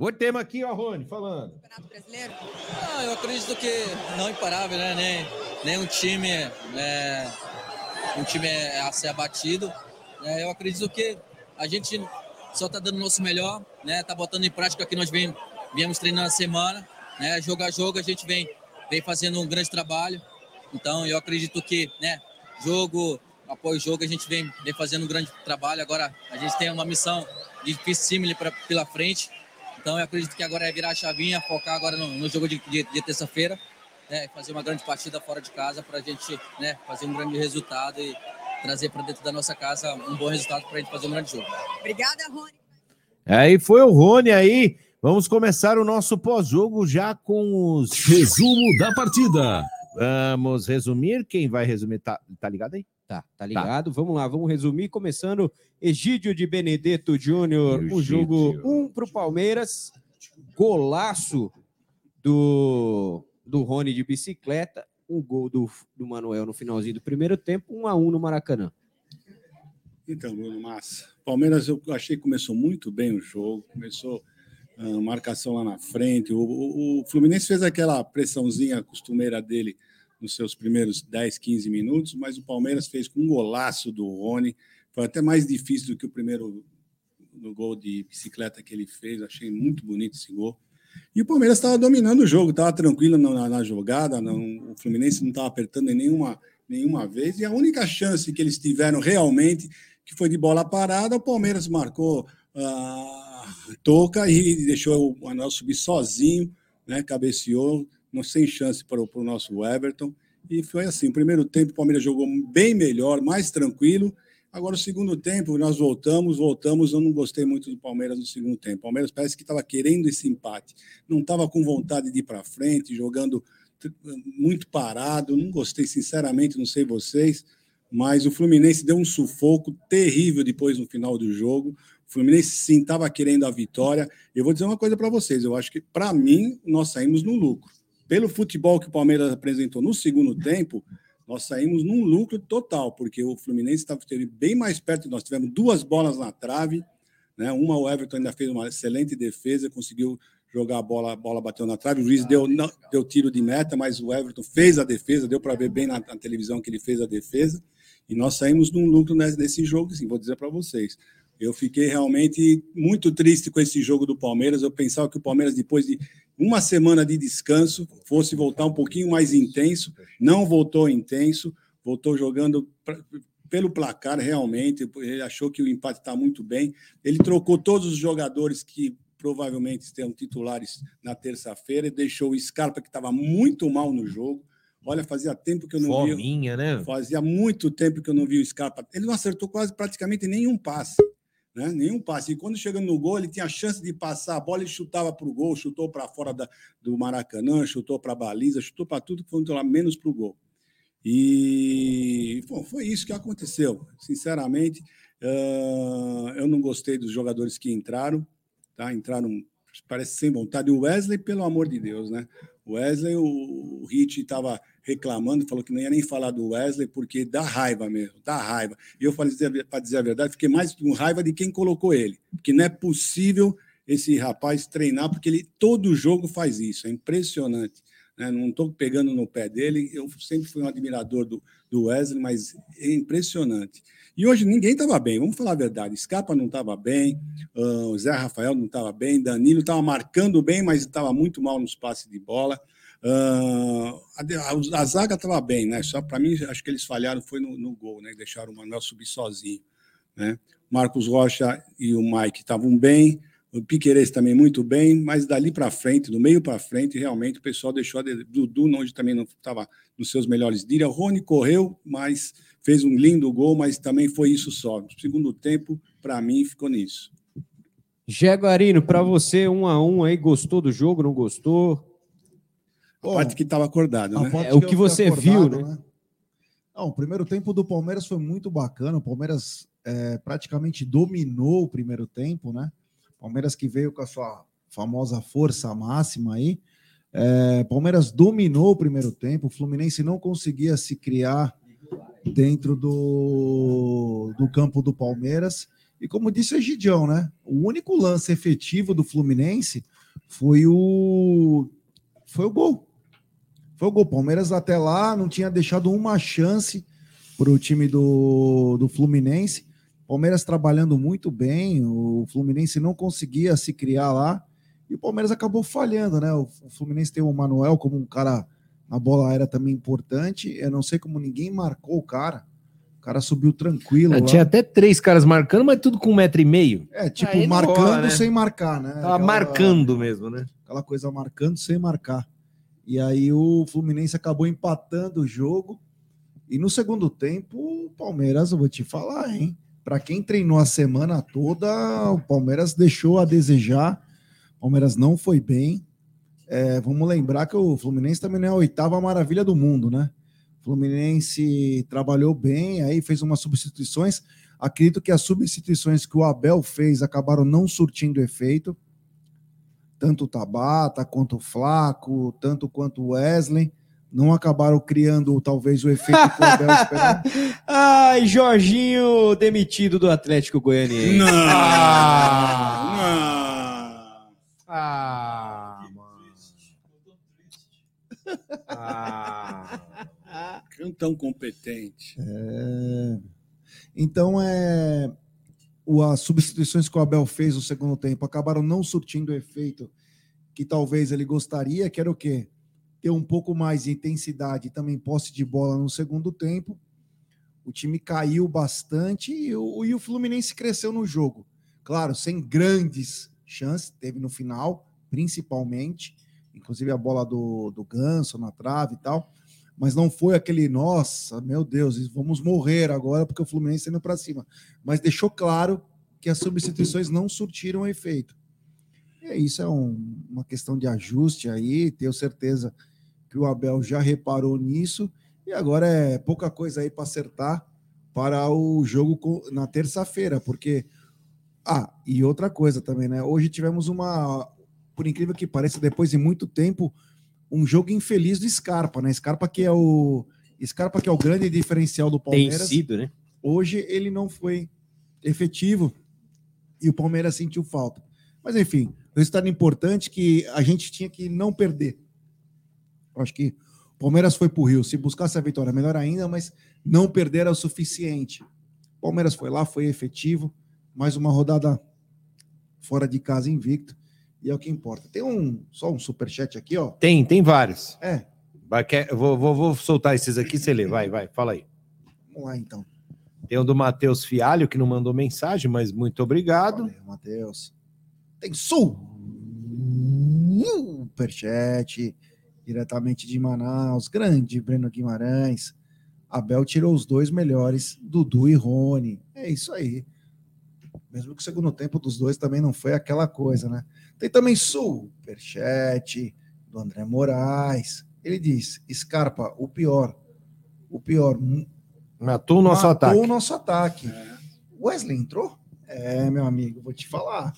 O tema aqui, ó, Rony, falando. Ah, eu acredito que não imparável, né? Nem, nem um time, é, um time a ser abatido. É, eu acredito que a gente só está dando o nosso melhor, né? Tá botando em prática o que nós vem, viemos treinando a semana, né? Jogo a jogo a gente vem, vem fazendo um grande trabalho. Então eu acredito que, né? Jogo após jogo a gente vem, vem fazendo um grande trabalho. Agora a gente tem uma missão difícil pra, pela frente. Então eu acredito que agora é virar a chavinha, focar agora no, no jogo de, de, de terça-feira, né, fazer uma grande partida fora de casa para a gente né, fazer um grande resultado e trazer para dentro da nossa casa um bom resultado para a gente fazer um grande jogo. Obrigada, Rony. Aí foi o Rony aí. Vamos começar o nosso pós-jogo já com os. Resumo da partida. Vamos resumir. Quem vai resumir? Tá, tá ligado aí? Tá, tá ligado? Vamos lá, vamos resumir. Começando, Egídio de Benedetto Júnior, o jogo 1 um para o Palmeiras. Golaço do, do Rony de bicicleta. Um gol do, do Manuel no finalzinho do primeiro tempo, 1 um a 1 um no Maracanã. Então, Bruno Massa. Palmeiras, eu achei que começou muito bem o jogo, começou a uh, marcação lá na frente. O, o, o, Fluminense fez aquela pressãozinha costumeira dele nos seus primeiros 10, 15 minutos, mas o Palmeiras fez com um golaço do Rony. Foi até mais difícil do que o primeiro no gol de bicicleta que ele fez. Achei muito bonito esse gol. E o Palmeiras estava dominando o jogo, estava tranquilo na, na jogada, não, o Fluminense não estava apertando em nenhuma, nenhuma vez. E a única chance que eles tiveram realmente, que foi de bola parada, o Palmeiras marcou a uh, toca e deixou o Manuel subir sozinho, né, cabeceou, sem chance para o nosso Everton. E foi assim: o primeiro tempo o Palmeiras jogou bem melhor, mais tranquilo. Agora, o segundo tempo, nós voltamos, voltamos. Eu não gostei muito do Palmeiras no segundo tempo. O Palmeiras parece que estava querendo esse empate, não estava com vontade de ir para frente, jogando muito parado. Não gostei, sinceramente, não sei vocês, mas o Fluminense deu um sufoco terrível depois no final do jogo. O Fluminense sim estava querendo a vitória. Eu vou dizer uma coisa para vocês: eu acho que, para mim, nós saímos no lucro pelo futebol que o Palmeiras apresentou no segundo tempo, nós saímos num lucro total, porque o Fluminense estava bem mais perto de nós. Tivemos duas bolas na trave, né? uma o Everton ainda fez uma excelente defesa, conseguiu jogar a bola, a bola bateu na trave. O Luiz deu, não, deu tiro de meta, mas o Everton fez a defesa, deu para ver bem na, na, televisão que ele fez a defesa. E nós saímos num lucro nesse, jogo, sim, vou dizer para vocês. Eu fiquei realmente muito triste com esse jogo do Palmeiras. Eu pensava que o Palmeiras, depois de uma semana de descanso, fosse voltar um pouquinho mais intenso. Não voltou intenso, voltou jogando pelo placar realmente. Ele achou que o empate está muito bem. Ele trocou todos os jogadores que provavelmente serão titulares na terça-feira e deixou o Scarpa, que estava muito mal no jogo. Olha, fazia tempo que eu não Fominha, vi. né? Fazia muito tempo que eu não vi o Scarpa. Ele não acertou quase praticamente nenhum passe né? nenhum passe. E quando chegando no gol, ele tinha a chance de passar a bola, ele chutava para o gol, chutou para fora da, do Maracanã, chutou para a baliza, chutou para tudo que foi lá, menos para o gol. E bom, foi isso que aconteceu. Sinceramente, uh, eu não gostei dos jogadores que entraram, tá? entraram, parece sem vontade. O Wesley, pelo amor de Deus, né? O Wesley, o, o Hit estava reclamando, falou que não ia nem falar do Wesley, porque dá raiva mesmo, dá raiva. E eu falei, para dizer a verdade, fiquei mais com raiva de quem colocou ele, porque não é possível esse rapaz treinar, porque ele todo jogo faz isso, é impressionante. Né? Não estou pegando no pé dele, eu sempre fui um admirador do, do Wesley, mas é impressionante. E hoje ninguém estava bem, vamos falar a verdade. Scarpa não estava bem, uh, Zé Rafael não estava bem, Danilo estava marcando bem, mas estava muito mal nos passes de bola. Uh, a, a, zaga estava bem, né? Só para mim, acho que eles falharam foi no, no gol, né? Deixaram o Manuel subir sozinho, né? Marcos Rocha e o Mike estavam bem, o Piqueires também muito bem, mas dali para frente, do meio para frente, realmente o pessoal deixou a Dudu, onde também não estava nos seus melhores dias. O Rony correu, mas fez um lindo gol, mas também foi isso só. No segundo tempo, para mim, ficou nisso. Jaguarino, para você, um a um aí, gostou do jogo, não gostou? A Bom, parte que estava acordado, né? É o que você acordado, viu, né? né? Não, o primeiro tempo do Palmeiras foi muito bacana. O Palmeiras é, praticamente dominou o primeiro tempo, né? Palmeiras que veio com a sua famosa força máxima aí. É, Palmeiras dominou o primeiro tempo, o Fluminense não conseguia se criar dentro do, do campo do Palmeiras. E como disse o Egidião, né? O único lance efetivo do Fluminense foi o foi o gol. Foi o gol. Palmeiras até lá não tinha deixado uma chance para o time do, do Fluminense. Palmeiras trabalhando muito bem, o Fluminense não conseguia se criar lá e o Palmeiras acabou falhando, né? O Fluminense tem o Manuel como um cara na bola aérea também importante. Eu não sei como ninguém marcou o cara. O cara subiu tranquilo. É, tinha até três caras marcando, mas tudo com um metro e meio. É, tipo, marcando rola, né? sem marcar, né? Tava Aquela, marcando mesmo, né? Aquela coisa marcando sem marcar. E aí o Fluminense acabou empatando o jogo. E no segundo tempo, o Palmeiras, eu vou te falar, hein? Para quem treinou a semana toda, o Palmeiras deixou a desejar. O Palmeiras não foi bem. É, vamos lembrar que o Fluminense também não é a oitava maravilha do mundo, né? O Fluminense trabalhou bem, aí fez umas substituições. Acredito que as substituições que o Abel fez acabaram não surtindo efeito. Tanto o Tabata quanto o Flaco, tanto quanto o Wesley não acabaram criando talvez o efeito que o Abel esperava. Ai, Jorginho demitido do Atlético Goianiense. Não! Ah, não! Ah, mano. Ah. Tão competente. É... Então, é... as substituições que o Abel fez no segundo tempo acabaram não surtindo o efeito que talvez ele gostaria, que era o quê? ter um pouco mais de intensidade e também posse de bola no segundo tempo. O time caiu bastante e o, e o Fluminense cresceu no jogo. Claro, sem grandes chances, teve no final, principalmente, inclusive a bola do, do Ganso na trave e tal, mas não foi aquele, nossa, meu Deus, vamos morrer agora porque o Fluminense está indo para cima. Mas deixou claro que as substituições não surtiram efeito. É, isso é um, uma questão de ajuste aí, tenho certeza que o Abel já reparou nisso e agora é pouca coisa aí para acertar para o jogo na terça-feira, porque ah, e outra coisa também, né? Hoje tivemos uma, por incrível que pareça, depois de muito tempo, um jogo infeliz do Scarpa, né? Scarpa que é o Scarpa que é o grande diferencial do Palmeiras. Tem sido, né? Hoje ele não foi efetivo e o Palmeiras sentiu falta. Mas enfim, resultado importante que a gente tinha que não perder. Acho que o Palmeiras foi para o Rio. Se buscasse a vitória, melhor ainda, mas não perder é o suficiente. O Palmeiras foi lá, foi efetivo. Mais uma rodada fora de casa invicto. E é o que importa. Tem um só um superchat aqui, ó. Tem, tem vários. É. Vai, quer, vou, vou, vou soltar esses aqui, você lê. Vai, vai, fala aí. Vamos lá, então. Tem o do Matheus Fialho, que não mandou mensagem, mas muito obrigado. Valeu, Matheus. Tem superchat diretamente de Manaus, grande Breno Guimarães. Abel tirou os dois melhores, Dudu e Rony. É isso aí. Mesmo que o segundo tempo dos dois também não foi aquela coisa, né? Tem também superchat do André Moraes. Ele diz: Scarpa, o pior. O pior. Matou o nosso matou ataque. Matou o nosso ataque. É. Wesley entrou? É, meu amigo, vou te falar.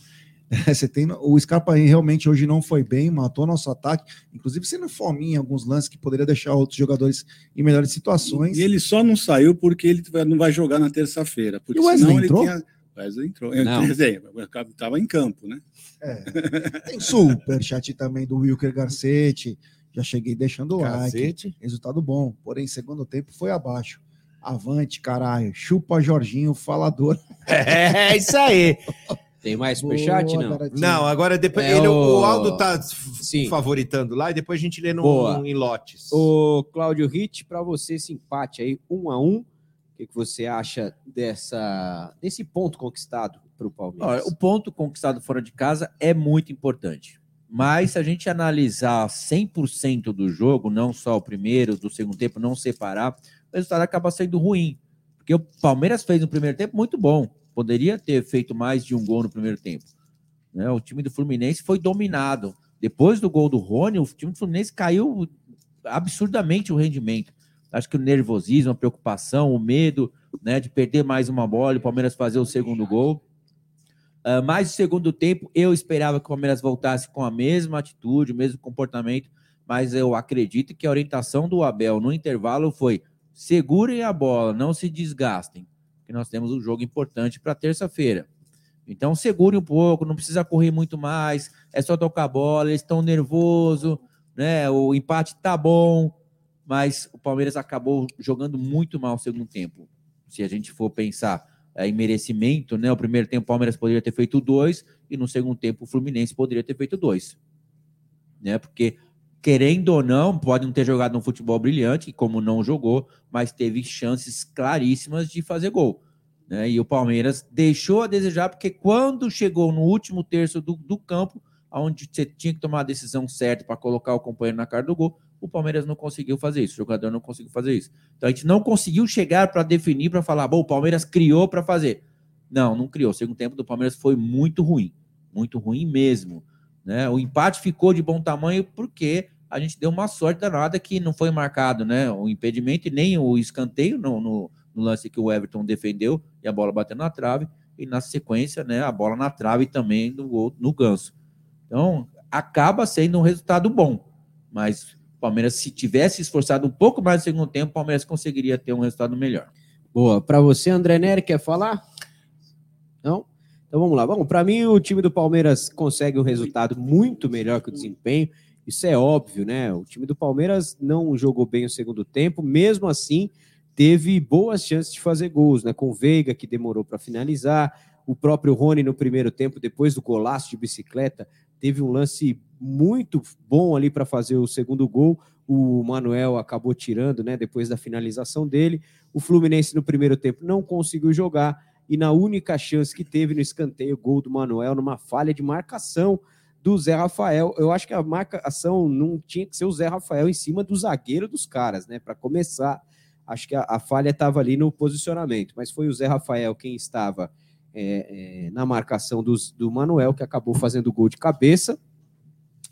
Você tem o Scarpa realmente hoje não foi bem, matou nosso ataque, inclusive sendo fominha em alguns lances que poderia deixar outros jogadores em melhores situações. E ele só não saiu porque ele não vai jogar na terça-feira. Porque e o Wesley entrou? Tinha... Wesley entrou. Estava em campo, né? É. Tem superchat também do Wilker Garcetti. Já cheguei deixando o like. Resultado bom. Porém, segundo tempo foi abaixo. Avante, caralho. Chupa Jorginho, falador. É, isso aí. Tem mais superchat, não? Não, agora depois. É ele, o... o Aldo tá Sim. favoritando lá e depois a gente lê no, no em lotes. O Cláudio Ritt, para você, esse empate aí, um a um. O que, que você acha dessa, desse ponto conquistado para o Palmeiras? Olha, o ponto conquistado fora de casa é muito importante. Mas se a gente analisar 100% do jogo, não só o primeiro, do segundo tempo, não separar, o resultado acaba sendo ruim. Porque o Palmeiras fez no primeiro tempo muito bom Poderia ter feito mais de um gol no primeiro tempo. Né? O time do Fluminense foi dominado. Depois do gol do Rony, o time do Fluminense caiu absurdamente o rendimento. Acho que o nervosismo, a preocupação, o medo né, de perder mais uma bola e o Palmeiras fazer o segundo gol. Uh, mais o segundo tempo, eu esperava que o Palmeiras voltasse com a mesma atitude, o mesmo comportamento, mas eu acredito que a orientação do Abel no intervalo foi segurem a bola, não se desgastem, que nós temos um jogo importante para terça-feira. Então segure um pouco, não precisa correr muito mais, é só tocar a bola, eles estão nervosos, né? O empate tá bom, mas o Palmeiras acabou jogando muito mal no segundo tempo. Se a gente for pensar é, em merecimento, né? O primeiro tempo o Palmeiras poderia ter feito dois e no segundo tempo o Fluminense poderia ter feito dois, né? Porque querendo ou não, pode não ter jogado um futebol brilhante, como não jogou, mas teve chances claríssimas de fazer gol. Né? E o Palmeiras deixou a desejar, porque quando chegou no último terço do, do campo, onde você tinha que tomar a decisão certa para colocar o companheiro na cara do gol, o Palmeiras não conseguiu fazer isso, o jogador não conseguiu fazer isso. Então a gente não conseguiu chegar para definir, para falar, bom, o Palmeiras criou para fazer. Não, não criou. O segundo tempo do Palmeiras foi muito ruim, muito ruim mesmo. Né? O empate ficou de bom tamanho porque a gente deu uma sorte danada que não foi marcado né? o impedimento e nem o escanteio no, no, no lance que o Everton defendeu e a bola bateu na trave, e na sequência né, a bola na trave também no, no ganso. Então, acaba sendo um resultado bom. Mas Palmeiras, se tivesse esforçado um pouco mais no segundo tempo, o Palmeiras conseguiria ter um resultado melhor. Boa. Para você, André Nery, quer falar? Não? Então vamos lá. Bom, para mim, o time do Palmeiras consegue um resultado muito melhor que o desempenho. Isso é óbvio, né? O time do Palmeiras não jogou bem o segundo tempo, mesmo assim, teve boas chances de fazer gols, né? Com o Veiga, que demorou para finalizar, o próprio Rony no primeiro tempo, depois do golaço de bicicleta, teve um lance muito bom ali para fazer o segundo gol. O Manuel acabou tirando, né, depois da finalização dele. O Fluminense no primeiro tempo não conseguiu jogar e na única chance que teve no escanteio, gol do Manuel numa falha de marcação do Zé Rafael. Eu acho que a marcação não tinha que ser o Zé Rafael em cima do zagueiro dos caras, né, para começar. Acho que a, a falha estava ali no posicionamento, mas foi o Zé Rafael quem estava é, é, na marcação dos, do Manuel, que acabou fazendo gol de cabeça.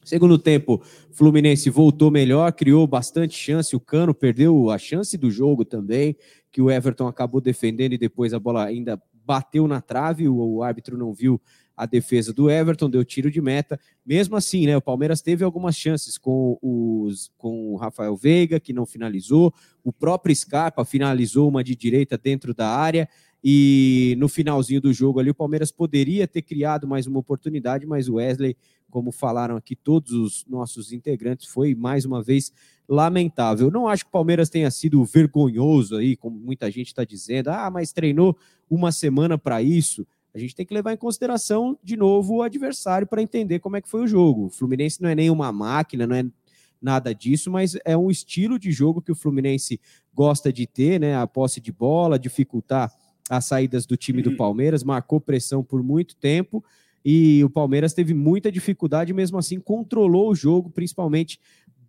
Segundo tempo, Fluminense voltou melhor, criou bastante chance. O Cano perdeu a chance do jogo também, que o Everton acabou defendendo e depois a bola ainda bateu na trave. O, árbitro não viu a defesa do Everton, deu tiro de meta. Mesmo assim, né, o Palmeiras teve algumas chances com, os, com o Rafael Veiga, que não finalizou. O próprio Scarpa finalizou uma de direita dentro da área. E no finalzinho do jogo ali, o Palmeiras poderia ter criado mais uma oportunidade, mas o Wesley, como falaram aqui todos os nossos integrantes, foi mais uma vez lamentável. não acho que o Palmeiras tenha sido vergonhoso aí, como muita gente está dizendo. Ah, mas treinou uma semana para isso. A gente tem que levar em consideração de novo o adversário para entender como é que foi o jogo. O Fluminense não é nenhuma máquina, não é nada disso, mas é um estilo de jogo que o Fluminense gosta de ter, né? A posse de bola, dificultar as saídas do time do uhum. Palmeiras, marcou pressão por muito tempo e o Palmeiras teve muita dificuldade, mesmo assim controlou o jogo, principalmente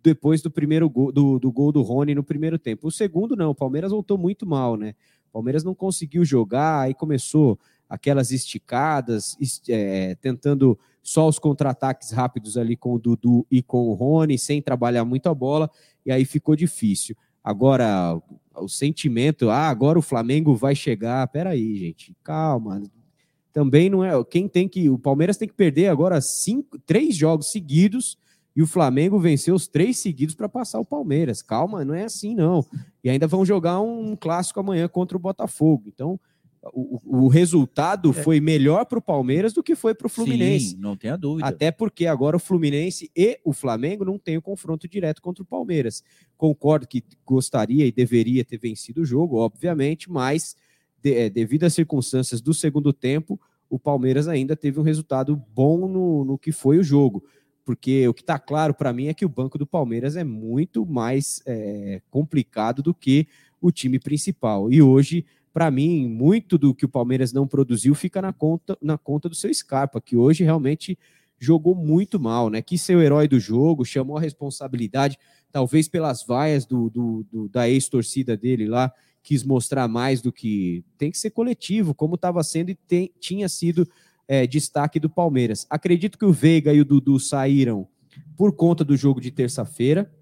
depois do primeiro gol, do, do gol do Rony no primeiro tempo. O segundo não, o Palmeiras voltou muito mal, né? O Palmeiras não conseguiu jogar, aí começou aquelas esticadas, é, tentando só os contra-ataques rápidos ali com o Dudu e com o Rony, sem trabalhar muito a bola, e aí ficou difícil. Agora, o sentimento, ah, agora o Flamengo vai chegar. Peraí, gente, calma. Também não é. Quem tem que. O Palmeiras tem que perder agora cinco, três jogos seguidos e o Flamengo venceu os três seguidos para passar o Palmeiras. Calma, não é assim, não. E ainda vão jogar um clássico amanhã contra o Botafogo. Então, o, o resultado é. foi melhor para o Palmeiras do que foi para o Fluminense. Sim, não tenha dúvida. Até porque agora o Fluminense e o Flamengo não têm o confronto direto contra o Palmeiras. Concordo que gostaria e deveria ter vencido o jogo, obviamente, mas de, é, devido às circunstâncias do segundo tempo, o Palmeiras ainda teve um resultado bom no, no que foi o jogo. Porque o que está claro para mim é que o banco do Palmeiras é muito mais é, complicado do que o time principal. E hoje para mim, muito do que o Palmeiras não produziu fica na conta, na conta do seu Scarpa, que hoje realmente jogou muito mal, né? Quis ser o herói do jogo, chamou a responsabilidade, talvez pelas vaias do, do, do da ex-torcida dele lá, quis mostrar mais do que tem que ser coletivo, como estava sendo e tem, tinha sido é, destaque do Palmeiras. Acredito que o Veiga e o Dudu saíram por conta do jogo de terça-feira.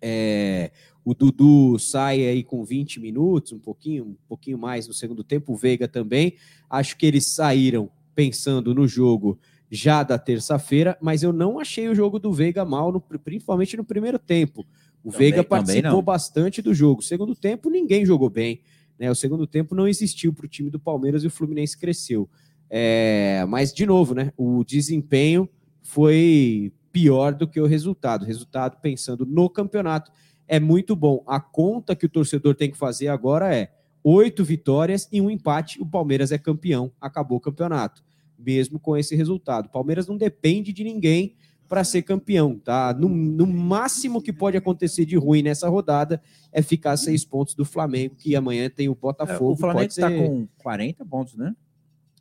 É, o Dudu sai aí com 20 minutos, um pouquinho, um pouquinho mais no segundo tempo, o Veiga também. Acho que eles saíram pensando no jogo já da terça-feira, mas eu não achei o jogo do Veiga mal, no- principalmente no primeiro tempo. O Também- Veiga participou bastante do jogo. Segundo tempo, ninguém jogou bem. Né? O segundo tempo não existiu para o time do Palmeiras e o Fluminense cresceu. É, mas, de novo, né? O desempenho foi pior do que o resultado. O resultado, pensando no campeonato, é muito bom. A conta que o torcedor tem que fazer agora é oito vitórias e um empate. O Palmeiras é campeão, acabou o campeonato, mesmo com esse resultado. O Palmeiras não depende de ninguém para ser campeão, tá? No, no máximo que pode acontecer de ruim nessa rodada é ficar seis pontos do Flamengo, que amanhã tem o É, Botafogo. o Flamengo está ser- com 40 pontos, né?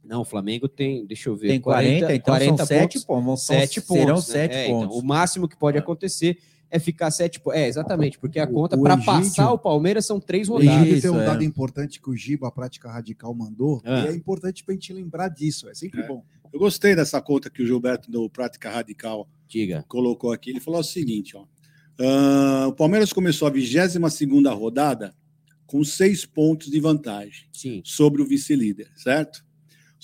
Não, o Flamengo tem, deixa eu ver, Tem 40, então são 7 pontos. pontos. Sete pontos. Serão né? 7 É, então, pontos. o máximo que pode acontecer é ficar sete pontos. É, exatamente, porque a conta para passar o Palmeiras são três O rodadas. Egídio Isso, tem um é. dado importante que o Giba, a prática radical, mandou, Ah. e é importante para a gente lembrar disso, é sempre É. bom. Eu gostei dessa conta que o Gilberto do Prática Radical Diga. colocou aqui. Ele falou o seguinte: ó, ah, o Palmeiras começou a 22 rodada com seis pontos de vantagem Sim. sobre o vice-líder, certo?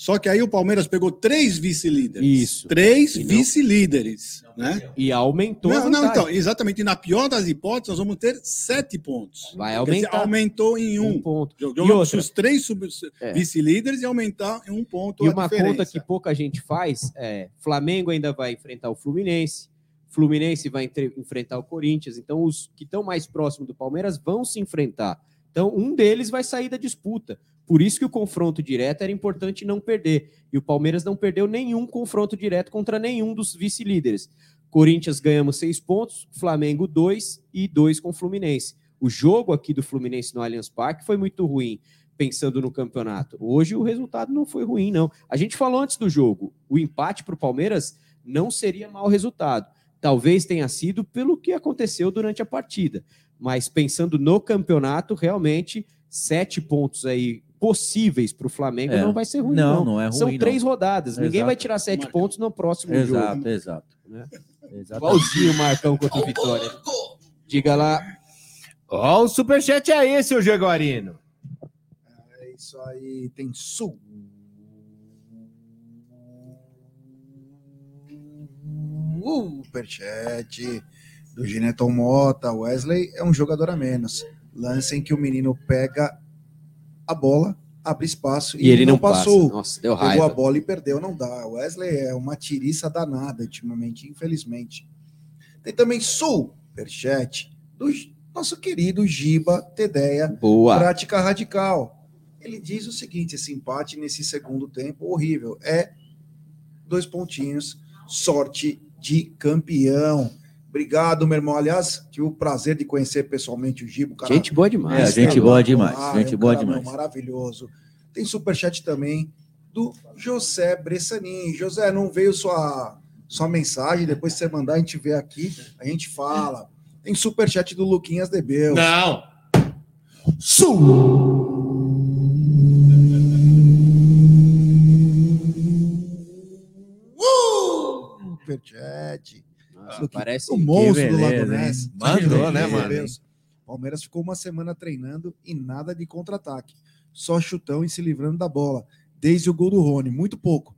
Só que aí o Palmeiras pegou três vice-líderes. Isso. Três E vice-líderes, né? E aumentou a Não, não, então, exatamente. Na pior das hipóteses, nós vamos ter sete pontos. Vai Quer dizer, aumentar. aumentou em um um. ponto. Jogou E os três sub- É. vice-líderes e aumentar em um ponto E a uma diferença. conta que pouca gente faz é: Flamengo ainda vai enfrentar o Fluminense, Fluminense vai entre- enfrentar o Corinthians. Então, os que estão mais próximos do Palmeiras vão se enfrentar. Então, um deles vai sair da disputa. Por isso que o confronto direto era importante não perder. E o Palmeiras não perdeu nenhum confronto direto contra nenhum dos vice-líderes. Corinthians ganhamos seis pontos, Flamengo dois e dois com Fluminense. O jogo aqui do Fluminense no Allianz Parque foi muito ruim, pensando no campeonato. Hoje o resultado não foi ruim, não. A gente falou antes do jogo, o empate para o Palmeiras não seria mau resultado. Talvez tenha sido pelo que aconteceu durante a partida. Mas pensando no campeonato, realmente, sete pontos aí possíveis para o Flamengo É. não vai ser ruim, Não, não. não é ruim, São não. três rodadas. Ninguém Exato. vai tirar sete Marcão. pontos no próximo Exato, jogo. exato. Né? Exato. Igualzinho o Marcão contra o Vitória. Diga lá. Ó, o superchat é esse, ô Jaguarino. É isso aí, tem sul. Superchat do Gineton Mota. Wesley é um jogador a menos. Lance em que o menino pega a bola, abre espaço E ele não passou. Passa. Nossa, deu Pegou a raiva. bola e perdeu, não dá. O Wesley é uma tiriça danada ultimamente, infelizmente. Tem também superchat do nosso querido Giba Tedeia, Boa. prática radical. Ele diz o seguinte: esse empate nesse segundo tempo horrível é dois pontinhos, sorte de campeão. Obrigado, meu irmão. Aliás, tive o prazer de conhecer pessoalmente o Giba. o cara Gente boa demais. É, gente boa demais, Ah, gente é um boa cara, meu, demais. Maravilhoso. Tem superchat também do José Bressanin. José, não veio sua, sua mensagem, depois que você mandar, a gente vê aqui, a gente fala. Tem superchat do Luquinhas Debel. Não. Superchat. Luquinhas, parece o monstro do beleza, Lago hein? Ness. Mandou, né, mano? Palmeiras ficou uma semana treinando e nada de contra-ataque. Só chutão e se livrando da bola. Desde o gol do Rony, muito pouco.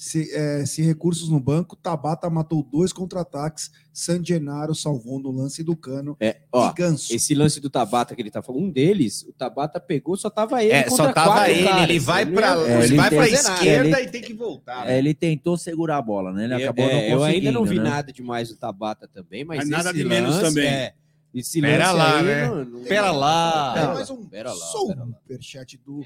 Se, é, se recursos no banco, Tabata matou dois contra-ataques. San Genaro salvou no lance do cano. É, ó, e Ganso. esse lance do Tabata que ele tá falando, um deles, o Tabata pegou, só tava ele É, contra só tava quatro ele, caras. ele vai pra, É, ele vai pra esquerda Ele- e tem que voltar. É, ele tentou segurar a bola, né? Ele Eu- acabou é, não eu ainda não vi né? nada demais do Tabata também, mas, Mas nada de menos lance, também. É, esse Pera lá, aí, né? não- Pera lá. Tem mais lá, um pera lá, pera lá. superchat do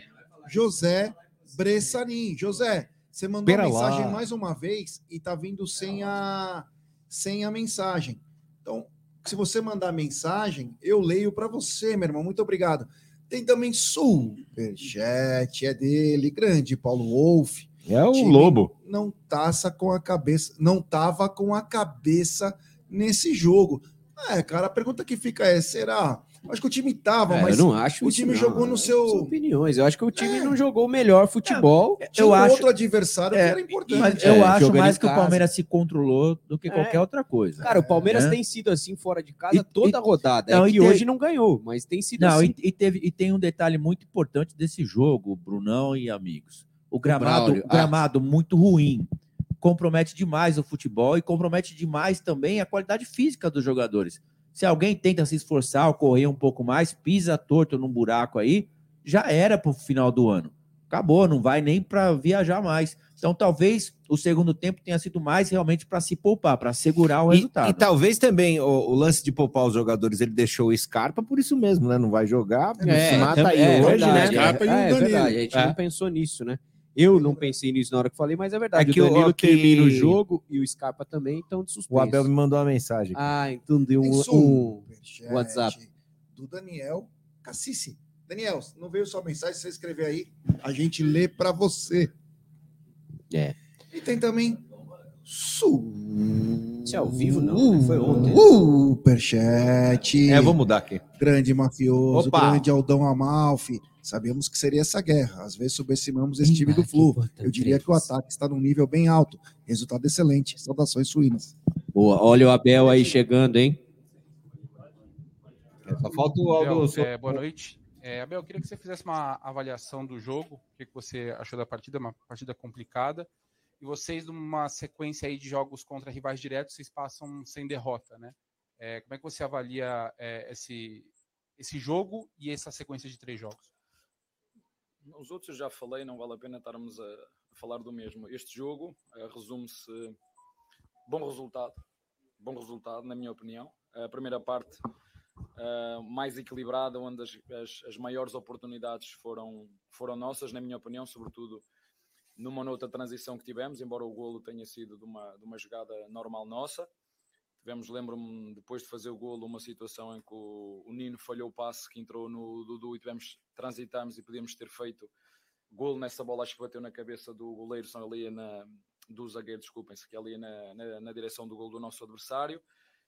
José Bressanin. José, você mandou Pera a mensagem lá. mais uma vez e tá vindo sem a, sem a mensagem. Então, se você mandar a mensagem, eu leio para você, meu irmão. Muito obrigado. Tem também superchat, é dele, grande Paulo Wolff. É o Time Lobo. Não taça com a cabeça, não tava com a cabeça nesse jogo. É, cara, a pergunta que fica é: será? Acho que o time tava, É, mas eu não acho o isso, time não. jogou no É, seu- São opiniões. Eu acho que o time não jogou o melhor futebol. tinha eu acho- outro adversário É, que era importante. Mas É, eu acho mais que o. Palmeiras se controlou do que É. qualquer outra coisa. Cara, o Palmeiras É. tem sido assim fora de casa E- toda e- rodada. Não, é e que tem- hoje não ganhou, mas tem sido Não, assim. e, e teve, e tem um detalhe muito importante desse jogo, Brunão e amigos. O gramado, o ah. gramado muito ruim. Compromete demais o futebol e compromete demais também a qualidade física dos jogadores. Se alguém tenta se esforçar ou correr um pouco mais, pisa torto num buraco aí, já era pro final do ano. Acabou, não vai nem para viajar mais. Então, talvez o segundo tempo tenha sido mais realmente para se poupar, para segurar o E, resultado. e talvez também o, o lance de poupar os jogadores, ele deixou o Scarpa por isso mesmo, né? Não vai jogar, se mata aí é hoje, né? verdade, Scarpa É, e o é Danilo. verdade, a gente É. não pensou nisso, né? Eu não pensei nisso na hora que falei, mas é verdade. É que o Danilo que- termina o jogo e o Scarpa também estão de suspenso. O Abel me mandou uma mensagem. Ah, então deu um, um... WhatsApp. Do Daniel Cassice. Daniel, não veio sua mensagem, se você escrever aí, a gente lê para você. É. E tem também. Su... Isso é ao vivo, não, né? Foi ontem. Superchat. É, vou mudar aqui. Grande mafioso, Opa! grande Aldão Amalfi. Sabemos que seria essa guerra. Às vezes subestimamos esse time do Flu. Eu diria que o ataque está num nível bem alto. Resultado excelente. Saudações suínas. Boa, olha o Abel aí chegando, hein? Só falta o Aldo. Abel, é, boa noite. É, Abel, eu queria que você fizesse uma avaliação do jogo, o que que você achou da partida, uma partida complicada, e vocês, numa sequência aí de jogos contra rivais diretos, vocês passam sem derrota, né? É, como é que você avalia é, esse, esse jogo e essa sequência de três jogos? Os outros eu já falei, não vale a pena estarmos a, falar do mesmo. Este jogo eh, resume-se bom resultado, bom resultado na minha opinião. A primeira parte eh, mais equilibrada, onde as, as, as maiores oportunidades foram, foram nossas, na minha opinião, sobretudo numa outra transição que tivemos, embora o golo tenha sido de uma, de uma jogada normal nossa. Tivemos, lembro-me, depois de fazer o golo, uma situação em que o, o Nino falhou o passe que entrou no Dudu e tivemos, transitámos e podíamos ter feito golo nessa bola, acho que bateu na cabeça do goleiro, só ali na, do zagueiro, desculpem-se, que é ali na, na, na direção do golo do nosso adversário.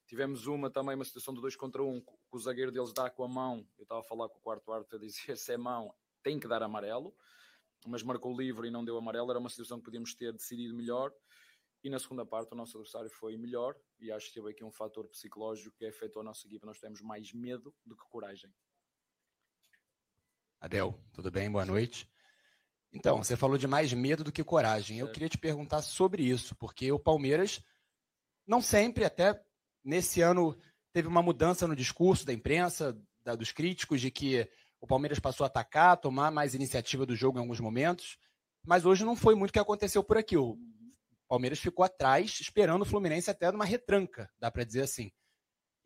Tivemos uma também, uma situação de 2 contra 1, um, que o zagueiro deles dá com a mão. Eu estava a falar com o quarto árbitro a dizer se é mão, tem que dar amarelo, mas marcou livre e não deu amarelo. Era uma situação que podíamos ter decidido melhor. E na segunda parte, o nosso adversário foi melhor. E acho que teve aqui um fator psicológico que afetou a nossa equipa. Nós temos mais medo do que coragem. Adel, tudo bem? Boa noite. Então, você falou de mais medo do que coragem. Eu Certo. queria te perguntar sobre isso, porque o Palmeiras, não sempre, até nesse ano, teve uma mudança no discurso da imprensa, da- dos críticos, de que o Palmeiras passou a atacar, tomar mais iniciativa do jogo em alguns momentos, mas hoje não foi muito o que aconteceu por aqui. O Palmeiras ficou atrás, esperando o Fluminense até numa retranca, dá para dizer assim.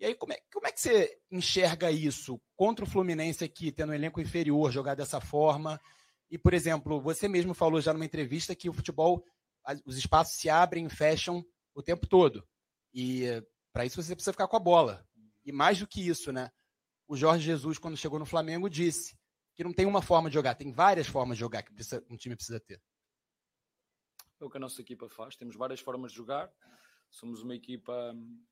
E aí, como é, como é que você enxerga isso contra o Fluminense aqui, tendo um elenco inferior, jogar dessa forma? E, por exemplo, você mesmo falou já numa entrevista que o futebol, os espaços se abrem e fecham o tempo todo. E para isso você precisa ficar com a bola. E mais do que isso, né? O Jorge Jesus, quando chegou no Flamengo, disse que não tem uma forma de jogar, tem várias formas de jogar que um time precisa ter. É o que a nossa equipa faz. Temos várias formas de jogar. Somos uma equipa hum,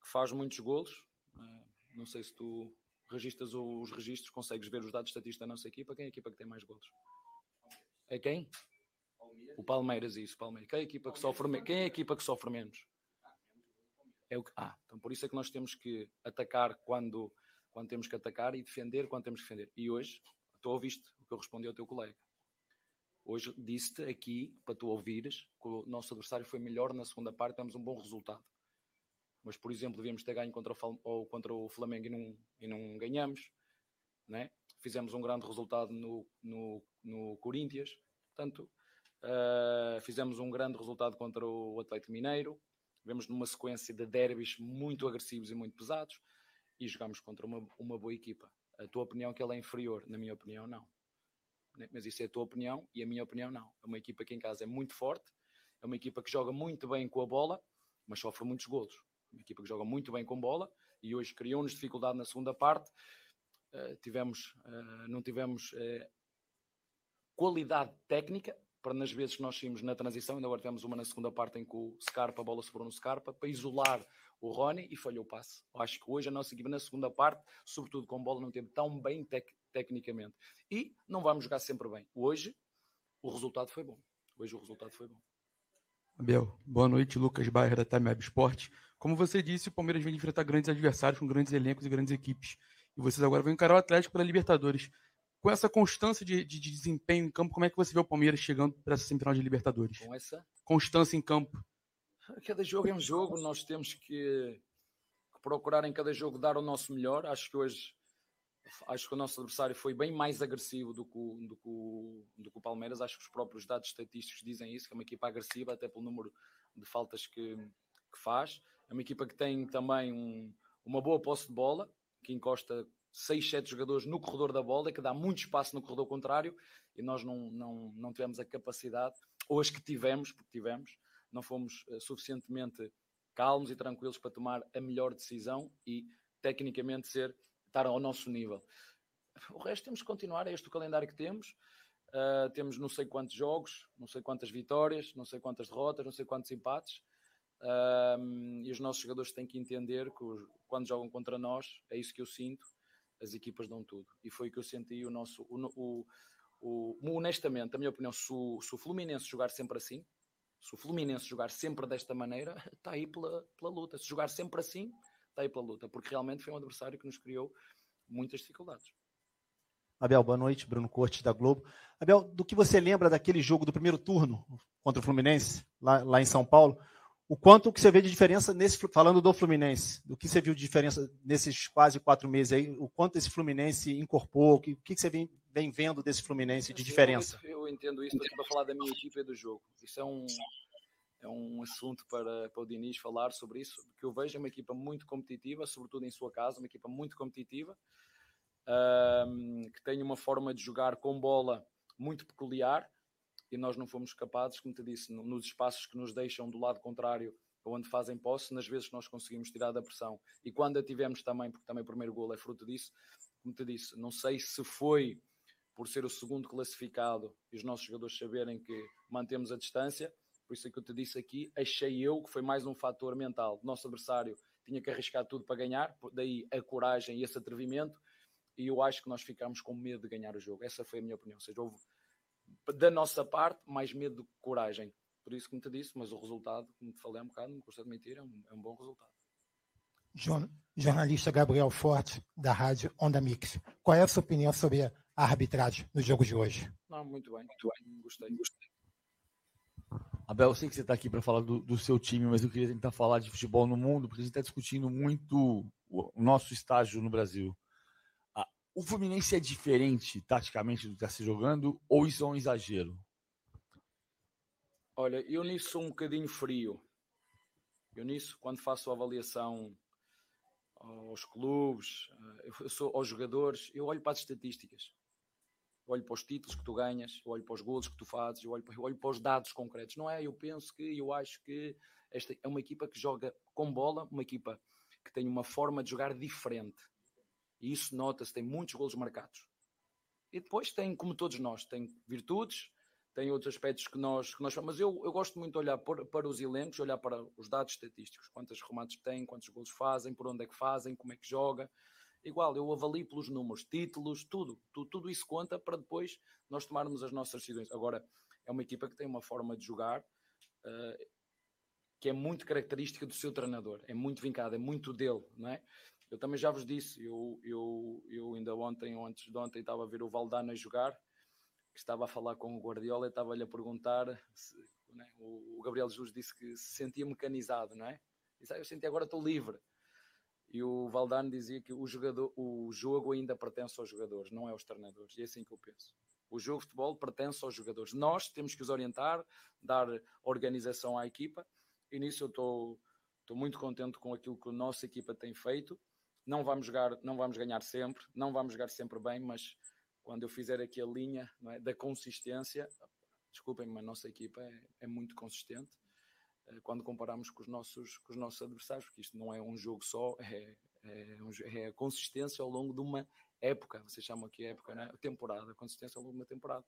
que faz muitos golos. Eh, Não sei se tu registras os registros, consegues ver os dados estatísticos da nossa equipa. Quem é a equipa que tem mais golos? É quem? O Palmeiras, isso, Palmeiras. Quem é a equipa que sofre, me- quem é a equipa que sofre menos? É o que... Ah, então por isso é que nós temos que atacar quando, quando temos que atacar e defender quando temos que defender. E hoje, tu ouviste o que eu respondi ao teu colega. Hoje disse-te aqui, para tu ouvires, que o nosso adversário foi melhor na segunda parte, temos um bom resultado. Mas, por exemplo, devíamos ter ganho contra o, ou contra o Flamengo e não, e não ganhamos. Né? Fizemos um grande resultado no, no, no Corinthians. Portanto, ah, fizemos um grande resultado contra o Atlético Mineiro. Vemos numa sequência de derbys muito agressivos e muito pesados. E jogamos contra uma, uma boa equipa. A tua opinião é que ela é inferior? Na minha opinião, não né? mas isso é a tua opinião e a minha opinião não. É uma equipa que em casa é muito forte, é uma equipa que joga muito bem com a bola, mas sofre muitos golos. Uma equipa que joga muito bem com bola e hoje criou-nos dificuldade na segunda parte. Uh, tivemos, uh, não tivemos uh, qualidade técnica para nas vezes que nós saímos na transição, ainda agora temos uma na segunda parte em que o Scarpa, a bola sobrou no Scarpa, para isolar o Rony e falhou o passe. Eu acho que hoje a nossa equipa na segunda parte, sobretudo com bola, não teve tão bem tec tecnicamente. E não vamos jogar sempre bem. Hoje o resultado foi bom. Hoje o resultado foi bom. Abel, boa noite, Lucas Bairro da Time Web Sport. Como você disse, o Palmeiras vem enfrentar grandes adversários com grandes elencos e grandes equipes. E vocês agora vão encarar o Atlético pela Libertadores. com essa constância de, de, de, desempenho em campo, como é que você vê o Palmeiras chegando para essa semifinal de Libertadores? Com essa constância em campo. Cada jogo é um jogo, nós temos que, que procurar em cada jogo dar o nosso melhor. Acho que hoje acho que o nosso adversário foi bem mais agressivo do que, o, do, que o, do que o Palmeiras. Acho que os próprios dados estatísticos dizem isso, que é uma equipa agressiva, até pelo número de faltas que, que faz. É uma equipa que tem também um, uma boa posse de bola, que encosta 6, 7 jogadores no corredor da bola, que dá muito espaço no corredor contrário, e nós não, não, não tivemos a capacidade, ou as que tivemos, porque tivemos, não fomos uh, suficientemente calmos e tranquilos para tomar a melhor decisão e tecnicamente ser estar ao nosso nível. O resto temos que continuar, é este o calendário que temos. Uh, temos não sei quantos jogos, não sei quantas vitórias, não sei quantas derrotas, não sei quantos empates. Uh, e os nossos jogadores têm que entender que os, quando jogam contra nós, é isso que eu sinto, as equipas dão tudo. E foi o que eu senti o nosso. O, o, o honestamente, a minha opinião, se o, se o, Fluminense jogar sempre assim, se o Fluminense jogar sempre desta maneira, está aí pela, pela luta. Se jogar sempre assim, está aí pela luta, porque realmente foi um adversário que nos criou muitas dificuldades. Abel, boa noite. Bruno Cortes, da Globo. Abel, do que você lembra daquele jogo do primeiro turno contra o Fluminense, lá, lá em São Paulo? o quanto que você vê de diferença nesse falando do Fluminense, do que você viu de diferença nesses quase quatro meses aí, o quanto esse Fluminense incorporou, o que, que você vem, vem vendo desse Fluminense de diferença? Eu, eu entendo isso, para falar da minha equipe e do jogo. Isso é um, é um assunto para, para o Diniz falar sobre isso, porque eu vejo uma equipa muito competitiva, sobretudo em sua casa, uma equipa muito competitiva, um, que tem uma forma de jogar com bola muito peculiar, e nós não fomos capazes, como te disse, nos espaços que nos deixam do lado contrário, onde fazem posse, nas vezes nós conseguimos tirar da pressão. E quando a tivemos também, porque também o primeiro gol é fruto disso, como te disse, não sei se foi por ser o segundo classificado e os nossos jogadores saberem que mantemos a distância, por isso é que eu te disse aqui, achei eu que foi mais um fator mental. Nosso adversário tinha que arriscar tudo para ganhar, daí a coragem e esse atrevimento, e eu acho que nós ficámos com medo de ganhar o jogo. Essa foi a minha opinião. Ou seja, houve da nossa parte, mais medo do que coragem. Por isso, como te disse, mas o resultado, como te falei há um bocado, não custa de mentir, é um, é um bom resultado. Jornalista Gabriel Forte, da Rádio Onda Mix. Qual é a sua opinião sobre a arbitragem no jogo de hoje? Não, muito bem, muito bem. Gostei, gostei. Abel, eu sei que você está aqui para falar do, do, seu time, mas eu queria tentar falar de futebol no mundo, porque a gente está discutindo muito o, nosso estágio no Brasil o Fluminense é diferente taticamente do que está se jogando ou isso é um exagero? Olha, eu nisso sou um bocadinho frio. Eu nisso, quando faço a avaliação aos clubes, eh, eu sou aos jogadores, eu olho para as estatísticas. Eu olho para os títulos que tu ganhas, eu olho para os gols que tu fazes, eu olho, para, eu olho para os dados concretos. Não é? Eu penso que, eu acho que esta é uma equipa que joga com bola, uma equipa que tem uma forma de jogar diferente e isso nota-se, tem muitos golos marcados. E depois tem, como todos nós, tem virtudes, tem outros aspectos que nós, que nós mas eu, eu gosto muito de olhar para, para os elencos, olhar para os dados estatísticos, quantos remates têm, quantos gols fazem, por onde é que fazem, como é que joga. Igual, eu avalio pelos números, títulos, tudo, tudo, tudo isso conta para depois nós tomarmos as nossas decisões. Agora, é uma equipa que tem uma forma de jogar uh, que é muito característica do seu treinador, é muito vincada, é muito dele, não é? Eu também já vos disse, eu, eu, eu ainda ontem ou antes de ontem estava a ver o Valdano jogar, que estava a falar com o Guardiola e estava-lhe a perguntar, se, né, o, Gabriel Jesus disse que se sentia mecanizado, não é? Disse, ah, eu senti agora estou livre. E o Valdano dizia que o, jogador, o jogo ainda pertence aos jogadores, não é aos treinadores. E é assim que eu penso. O jogo de futebol pertence aos jogadores. Nós temos que os orientar, dar organização à equipa, e nisso eu estou, estou muito contente com aquilo que a nossa equipa tem feito não vamos jogar, não vamos ganhar sempre, não vamos jogar sempre bem, mas quando eu fizer aqui a linha é, da consistência, desculpem, mas a nossa equipa é, é muito consistente quando comparamos com os nossos, com os nossos adversários, porque isto não é um jogo só, é, é, é a consistência ao longo de uma época, vocês chamam aqui época, né? temporada, a consistência ao longo de uma temporada.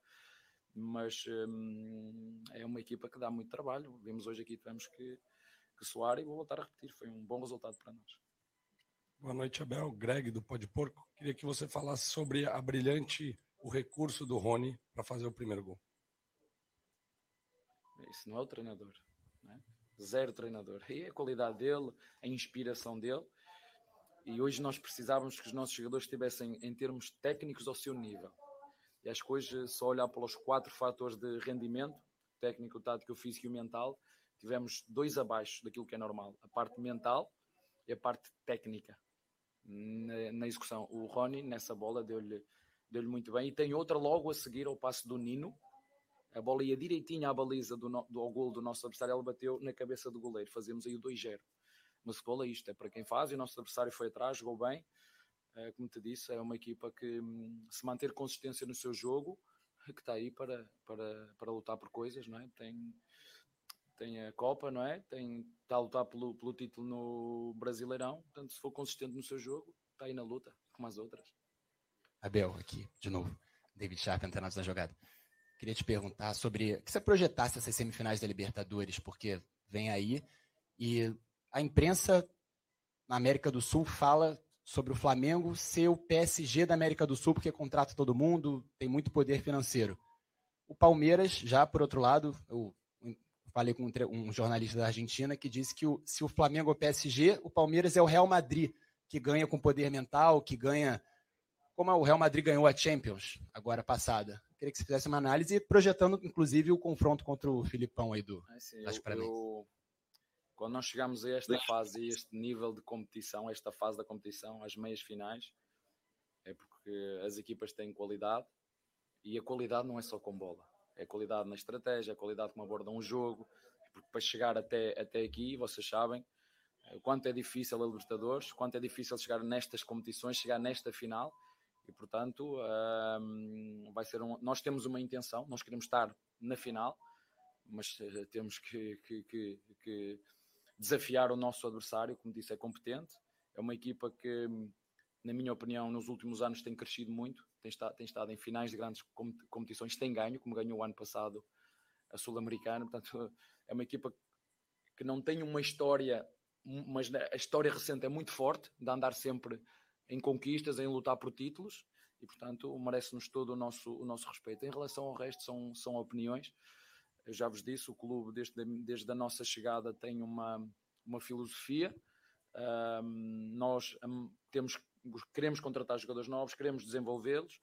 Mas hum, é uma equipa que dá muito trabalho. Vimos hoje aqui, tivemos que, que soar e vou voltar a repetir. Foi um bom resultado para nós. Boa noite, Abel. Greg, do Pode Porco. Queria que você falasse sobre a brilhante, o recurso do Rony para fazer o primeiro gol. Isso não é o treinador. Zero treinador. E a qualidade dele, a inspiração dele. E hoje nós precisávamos que os nossos jogadores estivessem, em termos técnicos, ao seu nível. E acho que hoje, só olhar pelos quatro fatores de rendimento, técnico, tático, físico e mental, tivemos dois abaixo daquilo que é normal. A parte mental e a parte técnica na, na execução. O Rony, nessa bola, deu-lhe deu muito bem. E tem outra logo a seguir ao passo do Nino. A bola ia direitinho à baliza do, no, do ao gol do nosso adversário, ela bateu na cabeça do goleiro. Fazemos aí o 2-0. Mas futebol é isto, é para quem faz, e o nosso adversário foi atrás, jogou bem. É, como te disse, é uma equipa que hum, se manter consistência no seu jogo, que está aí para, para, para lutar por coisas, não é? Tem, tem a Copa, não é? Tem, está a lutar pelo, pelo título no Brasileirão, portanto, se for consistente no seu jogo, está aí na luta, como as outras. Abel, aqui, de novo. David Sharp, antenados da jogada. Queria te perguntar sobre que você projetasse essas semifinais da Libertadores, porque vem aí e a imprensa na América do Sul fala sobre o Flamengo ser o PSG da América do Sul, porque contrata todo mundo, tem muito poder financeiro. O Palmeiras, já por outro lado, eu falei com um jornalista da Argentina que disse que o, se o Flamengo é o PSG, o Palmeiras é o Real Madrid, que ganha com poder mental, que ganha. Como o Real Madrid ganhou a Champions agora passada. Queria que você fizesse uma análise, projetando inclusive o confronto contra o Filipão aí do é, sim, eu, eu, quando nós chegamos a esta fase, a este nível de competição, esta fase da competição, as meias finais, é porque as equipas têm qualidade e a qualidade não é só com bola, é qualidade na estratégia, é qualidade como abordam um jogo, porque para chegar até, até aqui, vocês sabem o quanto é difícil a Libertadores, quanto é difícil chegar nestas competições, chegar nesta final, e portanto um, vai ser um, nós temos uma intenção, nós queremos estar na final, mas uh, temos que, que, que, que desafiar o nosso adversário, como disse, é competente. É uma equipa que, na minha opinião, nos últimos anos tem crescido muito, tem estado, tem estado em finais de grandes competições, tem ganho, como ganhou o ano passado a Sul-Americana. Portanto, é uma equipa que não tem uma história, mas a história recente é muito forte, de andar sempre em conquistas, em lutar por títulos, e portanto merece-nos todo o nosso, o nosso respeito. Em relação ao resto, são, são opiniões. Eu já vos disse, o clube, desde, desde a nossa chegada, tem uma, uma filosofia. Um, nós um, temos, queremos contratar jogadores novos, queremos desenvolvê-los.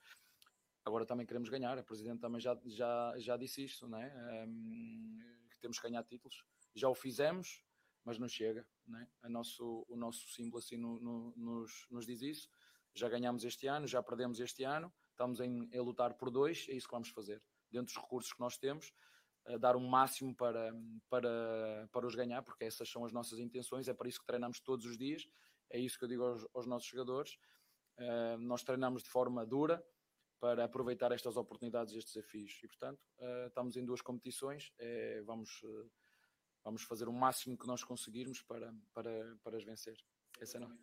Agora também queremos ganhar. A Presidente também já, já, já disse isto, né? Um, que temos que ganhar títulos. Já o fizemos, mas não chega. Né? A nosso, o nosso símbolo assim no, no, nos, nos diz isso. Já ganhamos este ano, já perdemos este ano, estamos em, em lutar por dois, é isso que vamos fazer. Dentro dos recursos que nós temos, dar o um máximo para, para, para os ganhar, porque essas são as nossas intenções, é para isso que treinamos todos os dias, é isso que eu digo aos, aos nossos jogadores. Uh, nós treinamos de forma dura para aproveitar estas oportunidades estes desafios, e portanto uh, estamos em duas competições, vamos, uh, vamos fazer o máximo que nós conseguirmos para, para, para as vencer. Essa não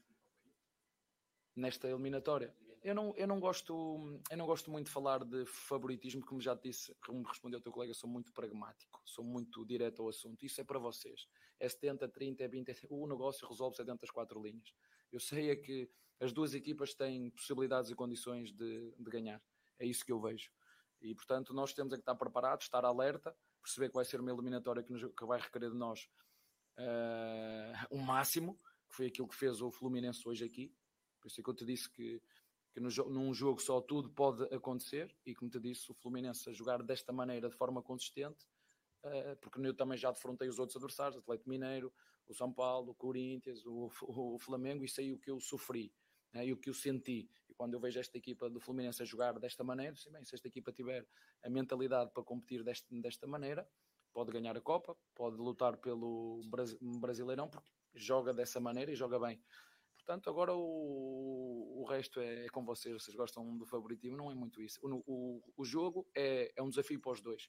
nesta eliminatória. Eu não, eu, não gosto, eu não gosto muito de falar de favoritismo, como já te disse, como respondeu o teu colega, sou muito pragmático, sou muito direto ao assunto. Isso é para vocês. É 70, 30, é 20, o negócio resolve-se dentro das quatro linhas. Eu sei é que as duas equipas têm possibilidades e condições de, de ganhar. É isso que eu vejo. E, portanto, nós temos é que estar preparados, estar alerta, perceber que vai ser uma eliminatória que, nos, que vai requerer de nós uh, o máximo, que foi aquilo que fez o Fluminense hoje aqui, por isso é que eu te disse que, que no, num jogo só tudo pode acontecer e como te disse, o Fluminense a jogar desta maneira de forma consistente, uh, porque eu também já defrontei os outros adversários, o Atlético Mineiro, o São Paulo, o Corinthians, o, o, o Flamengo, isso aí o que eu sofri né, e o que eu senti. E quando eu vejo esta equipa do Fluminense a jogar desta maneira, sim, bem, se esta equipa tiver a mentalidade para competir deste, desta maneira, pode ganhar a Copa, pode lutar pelo Brasileirão, porque joga dessa maneira e joga bem. Portanto, agora o, o resto é, é, com vocês. Vocês gostam do favoritismo, não é muito isso. O, o, o jogo é, é um desafio para os dois.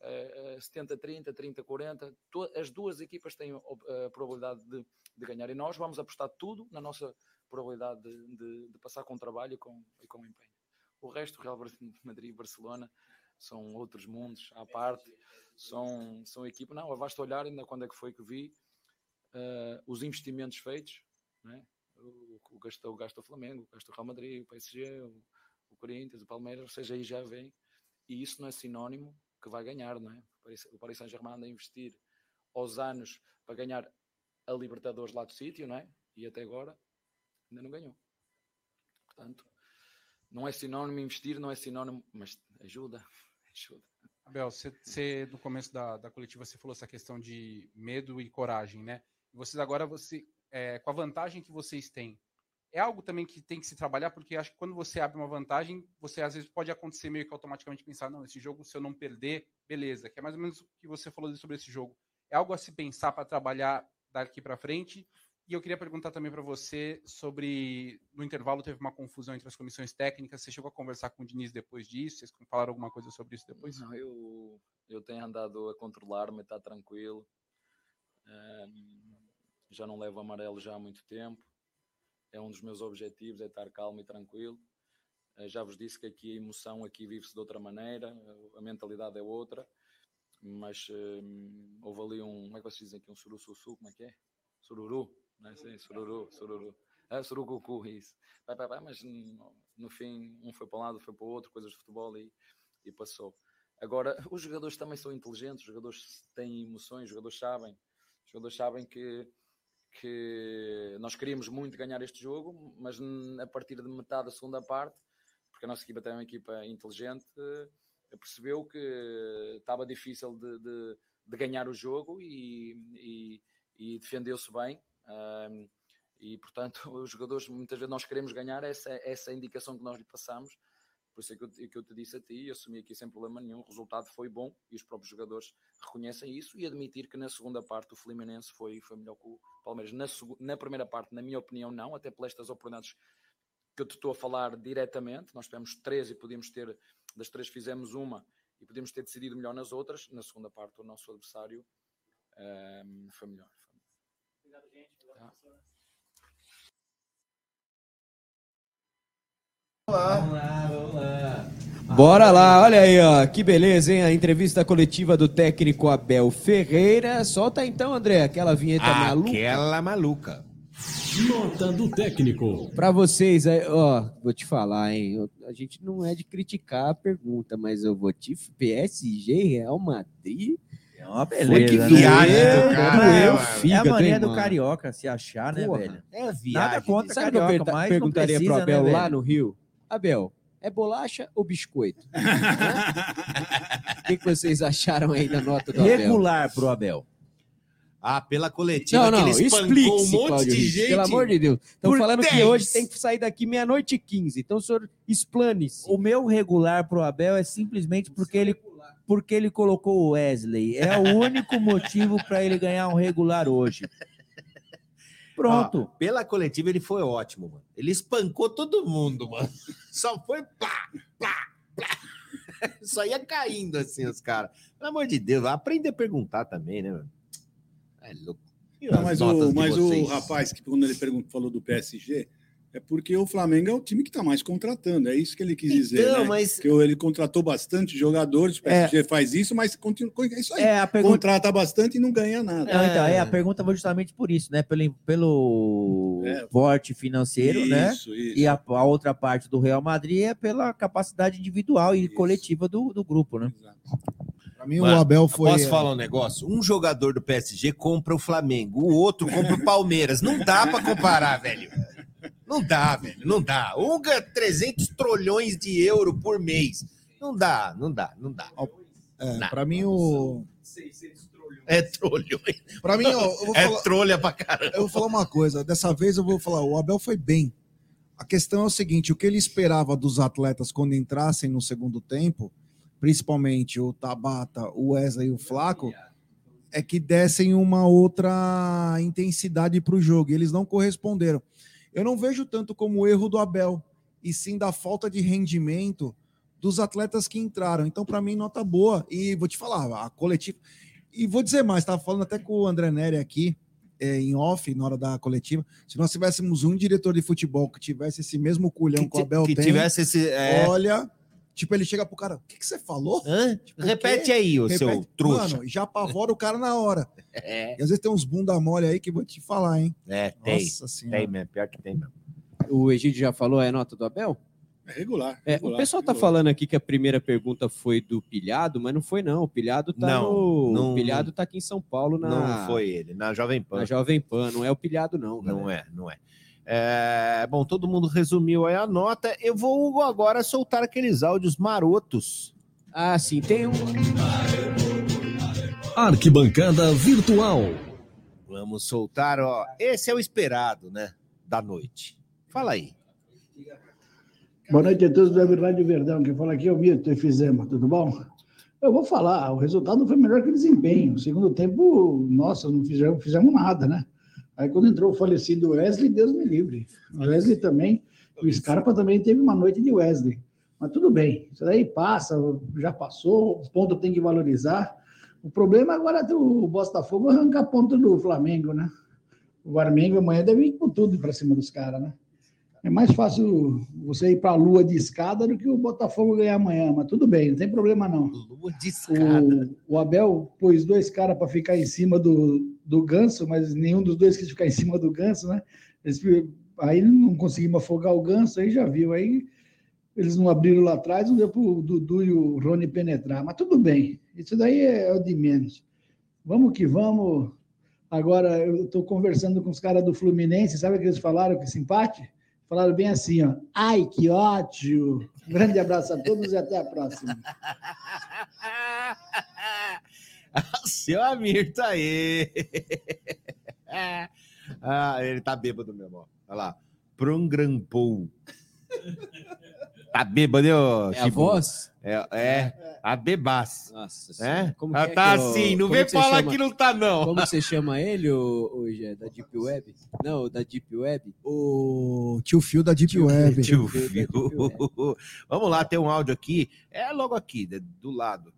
Uh, 70-30, 30-40, as duas equipas têm a probabilidade de, de, ganhar e nós vamos apostar tudo na nossa probabilidade de, de, de passar com trabalho e com, e com empenho. O resto, Real Madrid e Barcelona, são outros mundos à parte, são, são equipas. Não, basta olhar ainda quando é que foi que vi uh, os investimentos feitos, né? o, o, gastou, o Flamengo, o gasto Real Madrid, o PSG, o, o Corinthians, o Palmeiras, ou seja, aí já vem. E isso não é sinónimo que vai ganhar, não é? O Paris Saint-Germain anda a investir aos anos para ganhar a Libertadores lá do sítio, não é? E até agora ainda não ganhou. Portanto, não é sinónimo investir, não é sinónimo, mas ajuda, ajuda. Abel, você, você no começo da, da coletiva você falou essa questão de medo e coragem, né? Vocês agora você é, com a vantagem que vocês têm, é algo também que tem que se trabalhar, porque acho que quando você abre uma vantagem, você às vezes pode acontecer meio que automaticamente pensar, não, esse jogo, se eu não perder, beleza. Que é mais ou menos o que você falou sobre esse jogo. É algo a se pensar para trabalhar daqui para frente. E eu queria perguntar também para você sobre. No intervalo teve uma confusão entre as comissões técnicas. Você chegou a conversar com o Diniz depois disso? Vocês falaram alguma coisa sobre isso depois? Não, eu, eu tenho andado a controlar-me, está tranquilo. Já não levo amarelo já há muito tempo é um dos meus objetivos, é estar calmo e tranquilo. Eh, já vos disse que aqui a emoção aqui vive-se de outra maneira, a mentalidade é outra, mas um, houve ali um, como é que vocês dizem aqui, um surussussu, como é que é? Sururu, não é assim? Sururu, sururu. Ah, surucucu, isso. Vai, vai, vai, mas no, no, fim um foi para um lado, foi para o outro, coisas de futebol e, e passou. Agora, os jogadores também são inteligentes, os jogadores têm emoções, os jogadores sabem, os jogadores sabem que que nós queríamos muito ganhar este jogo, mas a partir de metade da segunda parte, porque a nossa equipa tem uma equipa inteligente, percebeu que estava difícil de, de, de ganhar o jogo e, e, e defendeu-se bem. Um, e portanto, os jogadores, muitas vezes nós queremos ganhar, essa, essa indicação que nós lhe passamos por isso é que eu, que eu te disse a ti, e assumi aqui sem problema nenhum, o resultado foi bom e os próprios jogadores reconhecem isso e admitir que na segunda parte o Fluminense foi, foi melhor que o Palmeiras. Na, na primeira parte, na minha opinião, não, até por estas oportunidades que eu te estou a falar diretamente. Nós tivemos três e podíamos ter, das três fizemos uma e podíamos ter decidido melhor nas outras. Na segunda parte, o nosso adversário um, foi melhor. Obrigado, gente. Obrigado, tá. Vamos lá, vamos lá. Bora lá, olha aí, ó, que beleza, hein? A entrevista coletiva do técnico Abel Ferreira. Solta então, André, aquela vinheta aquela maluca. Aquela maluca. Nota do técnico. Para vocês, ó, vou te falar, hein? A gente não é de criticar a pergunta, mas eu vou te PSG, Real Madrid. É uma beleza. que né? viagem né? do cara. Doeu, é a mania do carioca se achar, né, Porra, velho? É viagem. Nada contra Sabe carioca, que eu mas perguntaria não precisa, pro Abel né, lá no Rio? Abel, é bolacha ou biscoito? O que, que vocês acharam aí da nota do Abel? Regular pro Abel. Ah, pela coletiva Não, não, que ele espancou explique um monte de gente. Pelo amor de Deus. Estão falando que 10. hoje tem que sair daqui meia-noite e 15. Então, o senhor explane-se. O meu regular pro Abel é simplesmente porque ele, porque ele colocou o Wesley. É o único motivo para ele ganhar um regular hoje. Pronto. Ó, pela coletiva ele foi ótimo, mano. Ele espancou todo mundo, mano. Só foi plá, plá, plá. Só ia caindo assim os caras. Pelo amor de Deus, aprende a perguntar também, né, mano? É louco. Não, as mas o, mas o rapaz que quando ele perguntou, falou do PSG, é porque o Flamengo é o time que está mais contratando. É isso que ele quis dizer. Então, né? mas- Que ele contratou bastante jogadores, o PSG faz isso, mas continua. É isso aí. É, a pergunta- Contrata bastante e não ganha nada. Não, então, é, a pergunta foi justamente por isso, né? Pelo, pelo É. porte financeiro, né? Isso, isso. E a, a outra parte do Real Madrid é pela capacidade individual e coletiva do, do grupo, né? Pra mim, Mano, o Abel foi. Posso falar um negócio? Um jogador do PSG compra o Flamengo, o outro compra o Palmeiras. Não dá pra comparar, velho. Não dá, velho. Não dá. Ganha 300 trilhões de euro por mês. Não dá, não dá, não dá. É, pra mim, o. É trolhões. Pra mim, ó, eu vou É falar- trolha pra caramba. Eu vou falar uma coisa. Dessa vez eu vou falar, o Abel foi bem. A questão é o seguinte: o que ele esperava dos atletas quando entrassem no segundo tempo, principalmente o Tabata, o Wesley e o Flaco, é que dessem uma outra intensidade para o jogo. E eles não corresponderam. Eu não vejo tanto como o erro do Abel, e sim da falta de rendimento dos atletas que entraram. Então, para mim, nota boa. E vou te falar, a coletiva. E vou dizer mais, estava falando até com o André Neri aqui, é, em off, na hora da coletiva. Se nós tivéssemos um diretor de futebol que tivesse esse mesmo culhão que, o Abel que tem, tivesse esse. é, olha, tipo, ele chega pro cara, o que, que você falou? Hã? Tipo, Repete o aí, ô seu trouxa. Mano, já apavora o cara na hora. É. E às vezes tem uns bunda mole aí que vou te falar, hein? É, tem. Nossa senhora. Tem mesmo, pior que tem mesmo. O Egídio já falou, é a nota do Abel? É regular. É, regular, o pessoal tá regular. falando aqui que a primeira pergunta foi do Pilhado, mas não foi não. O Pilhado tá Não, no... não- o Pilhado tá aqui em São Paulo na Não foi ele, na Jovem Pan. na Jovem Pan, não é o Pilhado não, Não galera. é, não é. É, bom, todo mundo resumiu aí a nota. Eu vou agora soltar aqueles áudios marotos. Ah, sim, tem um. Arquibancada Virtual. Vamos soltar, ó. Esse é o esperado, né? Da noite. Fala aí. Boa noite a todos da Rádio Verdão. Quem fala aqui é o Milton Efizema, tudo bom? Eu vou falar, o resultado foi melhor que o desempenho. No segundo tempo, nossa, não fizemos, fizemos nada, né? Aí quando entrou o falecido Wesley, Deus me livre. O Wesley também, o Scarpa também teve uma noite de Wesley. Mas tudo bem, isso daí passa, já passou, o ponto tem que valorizar. O problema agora é do Botafogo arrancar ponto do Flamengo, né? O Flamengo amanhã deve ir com tudo para cima dos caras, né? É mais fácil você ir para a lua de escada do que o Botafogo ganhar amanhã, mas tudo bem, não tem problema não. Lua de escada. O, o Abel pôs dois caras para ficar em cima do, do ganso, mas nenhum dos dois quis ficar em cima do ganso, né? Eles, aí não conseguimos afogar o ganso, aí já viu. Aí eles não abriram lá atrás, não deu para o Dudu e o Rony penetrar, mas tudo bem, isso daí é o de menos. Vamos que vamos. Agora, eu estou conversando com os caras do Fluminense, sabe o que eles falaram esse empate? Falaram bem assim, ó. Ai, que! Um grande abraço a todos e até a próxima. Seu Amir tá aí. ah, ele tá bêbado mesmo, ó. Olha lá. Prongrampou. Tá bêbado, né, ô, É a voz? É, é a bebas. Nossa É? senhora, como Ela que é tá que eu- assim, não como vem que você falar chama- que não tá, não. Como você chama ele, o, o Gé, da Deep Web? Não, da Deep Web? O tio Fio da Deep Web. Tio Fio. Vamos lá, tem um áudio aqui. É logo aqui, de- do lado.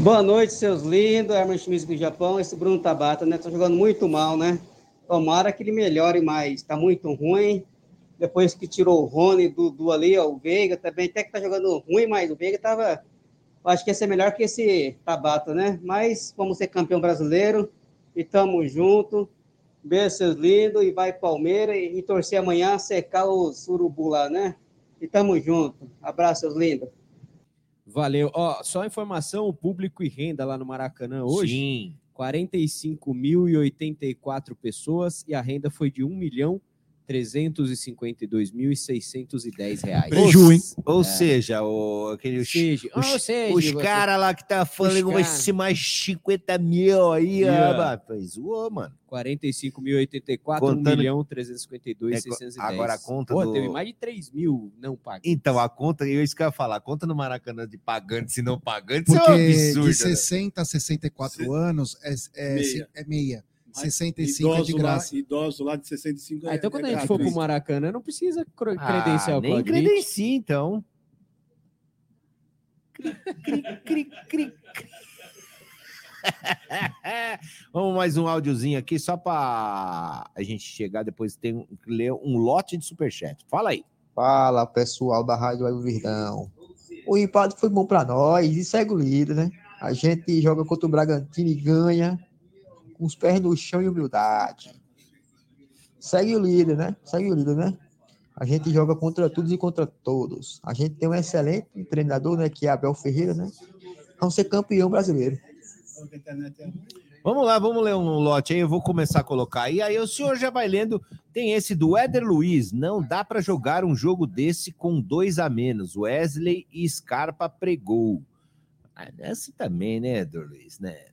Boa noite, seus lindos. Herman Schmitz do Japão. Esse Bruno Tabata, né? Tá jogando muito mal, né? Tomara que ele melhore mais. Tá muito ruim. Depois que tirou o Rony do, do ali, ó, o Veiga também, até que tá jogando ruim, mas o Veiga tava. Acho que ia ser melhor que esse Tabata, né? Mas vamos ser campeão brasileiro e tamo junto. Beijo, seus lindos. E vai Palmeiras e, e torcer amanhã secar os urubu lá, né? E tamo junto. Abraço, seus lindos. Valeu. Ó, só informação, o público e renda lá no Maracanã hoje. Sim. 45.084 pessoas e a renda foi de 1 milhão 352.610 reais. Ou, ou É. seja, o, aquele, os, seja, os, ou seja, os caras lá que tá falando vai ser mais 50 mil aí, Yeah. ah, mas zoou, mano. 45.084, Contando- 1 milhão 352.610. É, agora a conta Pô, do- teve mais de 3 mil não pagos. Então, a conta, eu isso que eu ia falar, a conta no Maracanã de pagante e não pagante, isso é um Porque absurdo. de né? 60 a 64 anos é, é, Meia. é meia. 65 é de Idoso lá, graça. idoso lá de 65 Ah, então é- quando é a gente for pro. Maracanã, não precisa cro- Ah, credencial nem credencia, então. Cri, cri, cri, cri, cri. Vamos mais um áudiozinho aqui, só para a gente chegar depois tem que ler um lote de superchat. Fala aí. Fala, pessoal da Rádio Web Verdão. O empate foi bom para nós e segue o líder, né? A gente joga contra o Bragantino e ganha com os pés no chão e humildade. Segue o líder, né? Segue o líder, né? A gente joga contra todos e contra todos. A gente tem um excelente treinador, né? Que é Abel Ferreira, né? Vamos ser campeão brasileiro. Vamos lá, vamos ler um lote aí. Eu vou começar a colocar aí. Aí o senhor já vai lendo. Tem esse do Éder Luiz. Não dá para jogar um jogo desse com dois a menos. Wesley e Scarpa pregou. Ah, também, né, Éder Luiz? Né?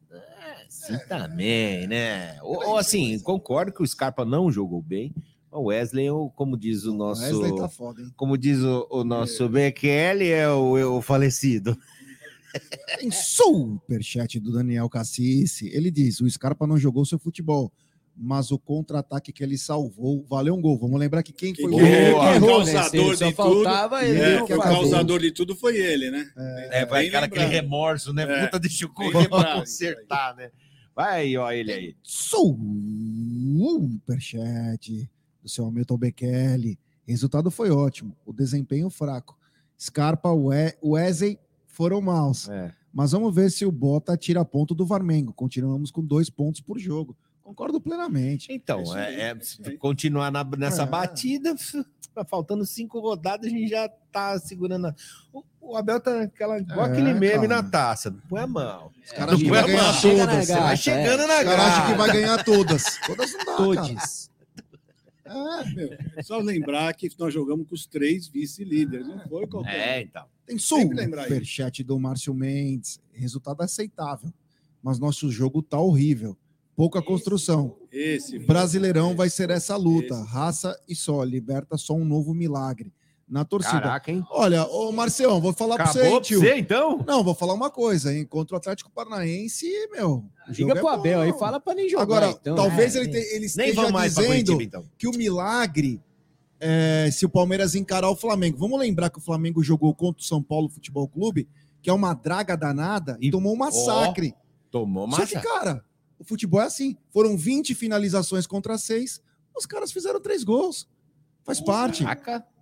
É assim também, né? Ou, ou assim, concordo que o Scarpa não jogou bem. O Wesley, como diz o nosso. Wesley tá foda, hein? Como diz o, o nosso BQL, é o, é o falecido. Tem superchat do Daniel Cassice. Ele diz: o Scarpa não jogou seu futebol, mas o contra-ataque que ele salvou valeu um gol. Vamos lembrar que quem foi Que o é que o errou, né? causador Só de faltava tudo. ele É, que o causador de tudo foi ele, né? É, vai bem aquela, aquele remorso, né? É, Puta, deixa eu correr pra consertar, né? Vai aí, ó, ele aí. Superchat do seu Hamilton Bekele. Resultado foi ótimo, o desempenho fraco. Scarpa, We- Wesley foram maus. É. Mas vamos ver se o Bota tira ponto do Varmengo. Continuamos com dois pontos por jogo. Concordo plenamente. Então, é, é, se continuar na- nessa É. batida, faltando cinco rodadas, a gente já tá segurando. a- O, o Abel tá naquela, igual É, aquele meme cara. na taça. Não põe a mão. Os caras acham que vai ganhar mão. todas. Você vai chegando Os na caras acham que vai ganhar todas. Todas não dá, Todes. É só lembrar que nós jogamos com os três vice-líderes, não foi qualquer. É, então. Tem isso. superchat do Márcio Mendes. Resultado aceitável. Mas nosso jogo tá horrível. Pouca construção. Esse. Brasileirão vai ser essa luta. Raça e só. Liberta só um novo milagre. Na torcida. Caraca, hein? Olha, ô Marcião, vou falar pra Acabou você, tio. você, então? Não, vou falar uma coisa, hein? Contra o Atlético Paranaense, meu. Liga é pro bom. Abel aí, fala pra nem jogar. Agora, então. talvez É, ele, te- ele Nem esteja dizendo Curitiba, então. que o milagre é se o Palmeiras encarar o Flamengo. Vamos lembrar que o Flamengo jogou contra o São Paulo Futebol Clube, que é uma draga danada, e tomou um massacre. Tomou Só que, cara, o futebol é assim. Foram 20 finalizações contra 6, os caras fizeram três gols. Faz parte.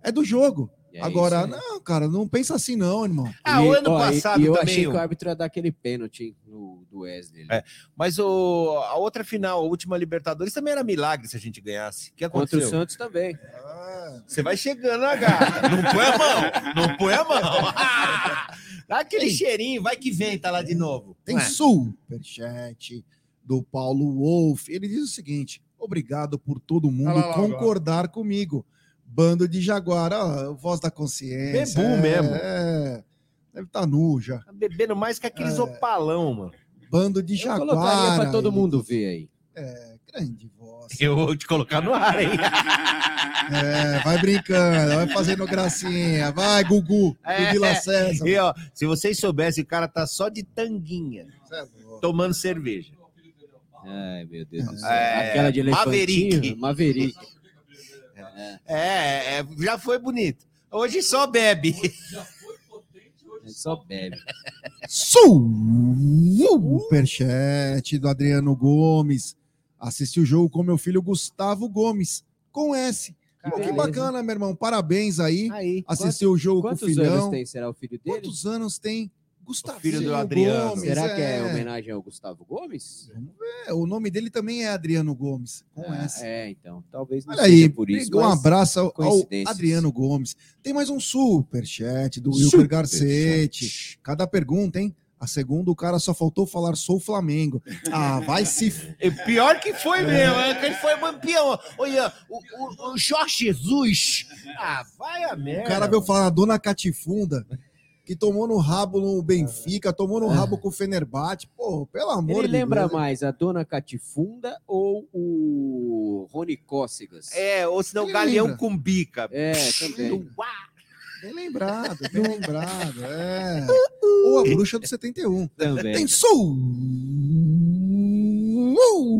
É do jogo. É Agora, isso aí. não, cara, não pensa assim não, irmão. Ah, o E- ano ó, e- passado E eu também. achei que o- o árbitro ia dar aquele pênalti no, do Wesley. É, mas o, a outra final, a última Libertadores, também era milagre se a gente ganhasse. O que Contra aconteceu? o Santos também. Você vai chegando, né, cara? Não põe a mão, não põe a mão. Dá aquele cheirinho, vai que vem, tá lá de novo. Tem é? superchat do Paulo Wolff. Ele diz o seguinte: obrigado por todo mundo lá, lá, concordar comigo. Bando de Jaguar, ó, voz da consciência. Bebu é, mesmo. É, deve estar nu já. Tá bebendo mais que aqueles É. opalão, mano. Bando de Eu Jaguar. colocaria pra todo mundo ver aí. É, grande voz. Eu vou te colocar no ar, hein? É, vai brincando, vai fazendo gracinha. Vai, Gugu, do Vila César. E, ó, se vocês soubessem, o cara tá só de tanguinha, tomando cerveja. Ai, meu Deus do céu. É, Aquela de. Maverick. Maverick. É, é, já foi bonito. Hoje só bebe. Só bebe. Superchat do Adriano Gomes. Assisti o jogo com meu filho Gustavo Gomes, com S. Pô, que bacana, meu irmão. Parabéns aí. Aí, Assistiu o jogo com o Quantos filhão. anos tem? Será o filho dele? Quantos anos tem Gustavo filho do Adriano. Gomes? Será que é homenagem ao Gustavo Gomes? É, o nome dele também é Adriano Gomes, com S. É, então. Talvez não Olha aí, seja por isso. um abraço ao, ao. Adriano Gomes. Tem mais um superchat do Wilker Garcete. Cada pergunta, hein? A segunda, o cara só faltou falar sou Flamengo. Ah, vai se. É pior que foi mesmo, é que ele foi campeão. Olha, o, o, o Jorge Jesus. Ah, vai a O merda. cara veio falar a dona Catifunda, que tomou no rabo no Benfica, tomou no rabo com o Fenerbahçe. Pô, pelo amor Ele de lembra Deus. mais a Dona Catifunda ou o Rony Cócegas? É, ou senão Ele Galeão lembra. com bica. É, também. Bem lembrado, bem lembrado. É. Ou a bruxa do 71. Também. Tem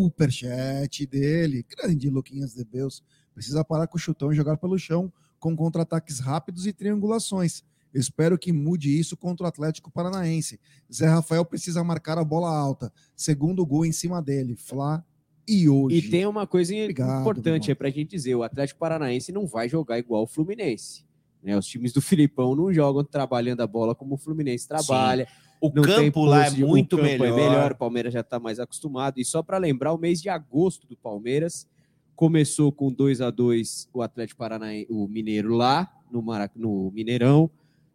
superchat dele. Grande Luquinhas de Beus. Precisa parar com o chutão e jogar pelo chão com contra-ataques rápidos e triangulações. Espero que mude isso contra o Atlético Paranaense. Zé Rafael precisa marcar a bola alta. Segundo gol em cima dele. Flá e hoje. E tem uma coisa Obrigado, importante aí pra gente dizer: o Atlético Paranaense não vai jogar igual o Fluminense. Né? Os times do Filipão não jogam trabalhando a bola como o Fluminense trabalha. O Não tem campo lá é de- o muito campo melhor. É melhor. O Palmeiras já está mais acostumado. E só para lembrar, o mês de agosto do Palmeiras começou com 2 a 2 o Atlético Paranaense, o Mineiro lá no, Marac... no Mineirão.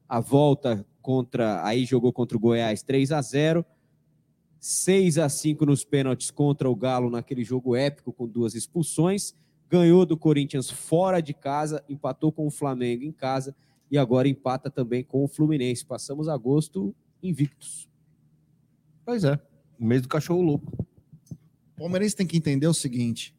A volta contra, aí jogou contra o Goiás 3 a 0. 6 a 5 nos pênaltis contra o Galo naquele jogo épico com duas expulsões. Ganhou do Corinthians fora de casa, empatou com o Flamengo em casa e agora empata também com o Fluminense. Passamos agosto invictos. Pois é. Mês do cachorro louco. O Palmeirense tem que entender o seguinte: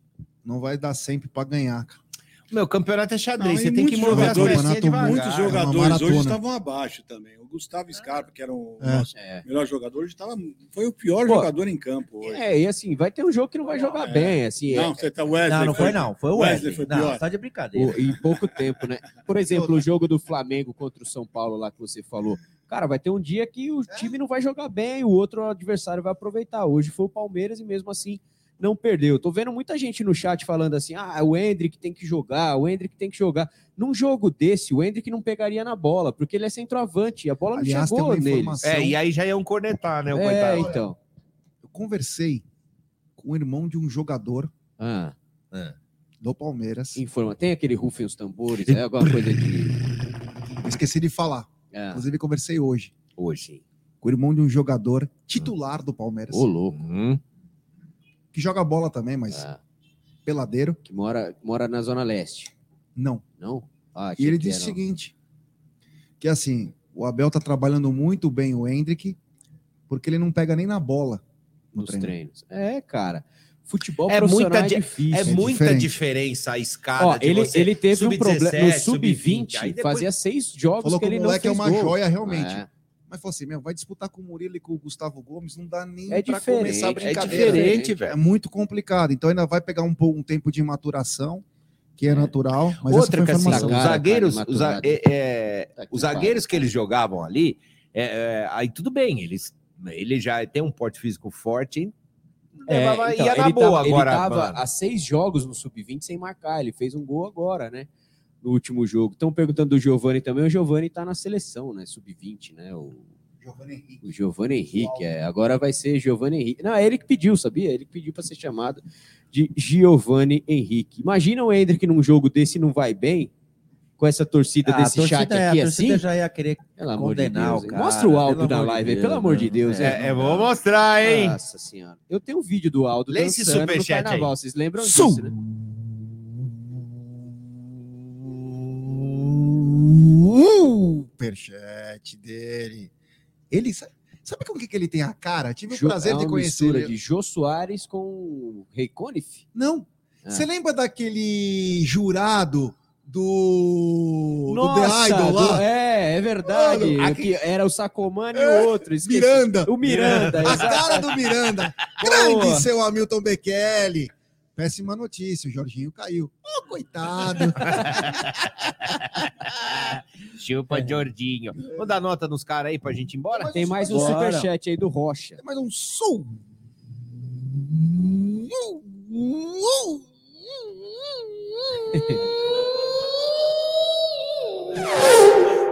não vai dar sempre para ganhar, cara. Meu, campeonato é xadrez. Não, você tem que mover as jogadores- pecinhas devagar. Muitos jogadores hoje estavam abaixo também. O Gustavo Scarpa, que era o É. nosso É. melhor jogador, hoje tava, foi o pior Pô, jogador em campo hoje. É, e assim, vai ter um jogo que não vai jogar bem, assim, Não, é- você tá Wesley. Não, não foi não. Foi o Wesley. foi não, pior. tá de brincadeira. o- em pouco tempo, né? Por exemplo, o jogo do Flamengo contra o São Paulo lá que você falou. Cara, vai ter um dia que o time não vai jogar bem, o outro adversário vai aproveitar. Hoje foi o Palmeiras e mesmo assim não perdeu. Tô vendo muita gente no chat falando assim: ah, o Hendrick tem que jogar, o Hendrick tem que jogar. Num jogo desse, o Hendrick não pegaria na bola, porque ele é centroavante, e a bola não Aliás, tem chegou uma nele. informação- É, e aí já iam cornetar, né? O É, coitado. então. Eu conversei com o irmão de um jogador Ah, do Palmeiras. informa. Tem aquele rufem os tambores, é alguma coisa de. Eu esqueci de falar. É. Inclusive, conversei hoje Hoje. com o irmão de um jogador titular do Palmeiras. Ô, louco. Hum. Que joga bola também, mas Ah. peladeiro. Que mora, mora na Zona Leste. Não. Não? Ah, E ele disse o seguinte: que assim, o Abel tá trabalhando muito bem o Hendrick, porque ele não pega nem na bola no Nos treino. treinos. É, cara. Futebol É muita, é di- difícil. é É muita diferente. diferença a escada. Ó, de ele, você ele teve um problema no sub-17, sub-20, aí depois- fazia seis jogos Falou que que ele o não moleque é fez uma gol. joia, realmente. É. Mas falou assim, meu, vai disputar com o Murilo e com o Gustavo Gomes, não dá nem É pra diferente, começar a é brincadeira. diferente, É velho. muito complicado. Então ainda vai pegar um, pouco, um tempo de maturação, que é natural. Mas Outra essa que foi a assim, os zagueiros, cara, os, é- é, Tá que os zagueiros que eles jogavam ali, é, é, aí tudo bem, eles, ele já tem um porte físico forte, É, levava- então, ia na ele boa tava, agora. Ele tava mano. há seis jogos no sub-20 sem marcar. Ele fez um gol agora, né? No último jogo. Estão perguntando do Giovani também. O Giovani tá na seleção, né? Sub-20, né? O, o Giovani Henrique. É. Agora vai ser Giovani Henrique. Não, é ele que pediu, sabia? Ele que pediu para ser chamado de Giovani Henrique. Imagina o Hendrick num jogo desse e não vai bem. Com essa torcida Ah, desse a torcida chat é- a aqui torcida assim. já ia querer Pelo amor de condenar Deus, cara, Mostra o amor de live aí, Deus, pelo amor de não. Deus. É? É, eu vou mostrar, hein? Nossa senhora. Eu tenho um vídeo do Aldo Lê esse dançando no superchat carnaval. aí. Vocês lembram disso, né? Superchat dele. Ele sa- sabe com o que, que ele tem a cara? Tive o Jo- prazer é de conhecer mistura ele. de Jô Soares com Rei Conif. Não. Ah. Você lembra daquele jurado do, do The Nossa, Idol lá? do- é, é verdade. Mano, que era o Sacomani e É, o outro. esqueci. Miranda. O Miranda. A exato. cara do Miranda. Grande seu Hamilton Bekele. Péssima notícia, o Jorginho caiu. Oh, coitado. Chupa, Jordinho. Vamos dar nota nos caras aí pra gente ir embora? Tem mais um Bora. superchat aí do Rocha. Tem mais um som.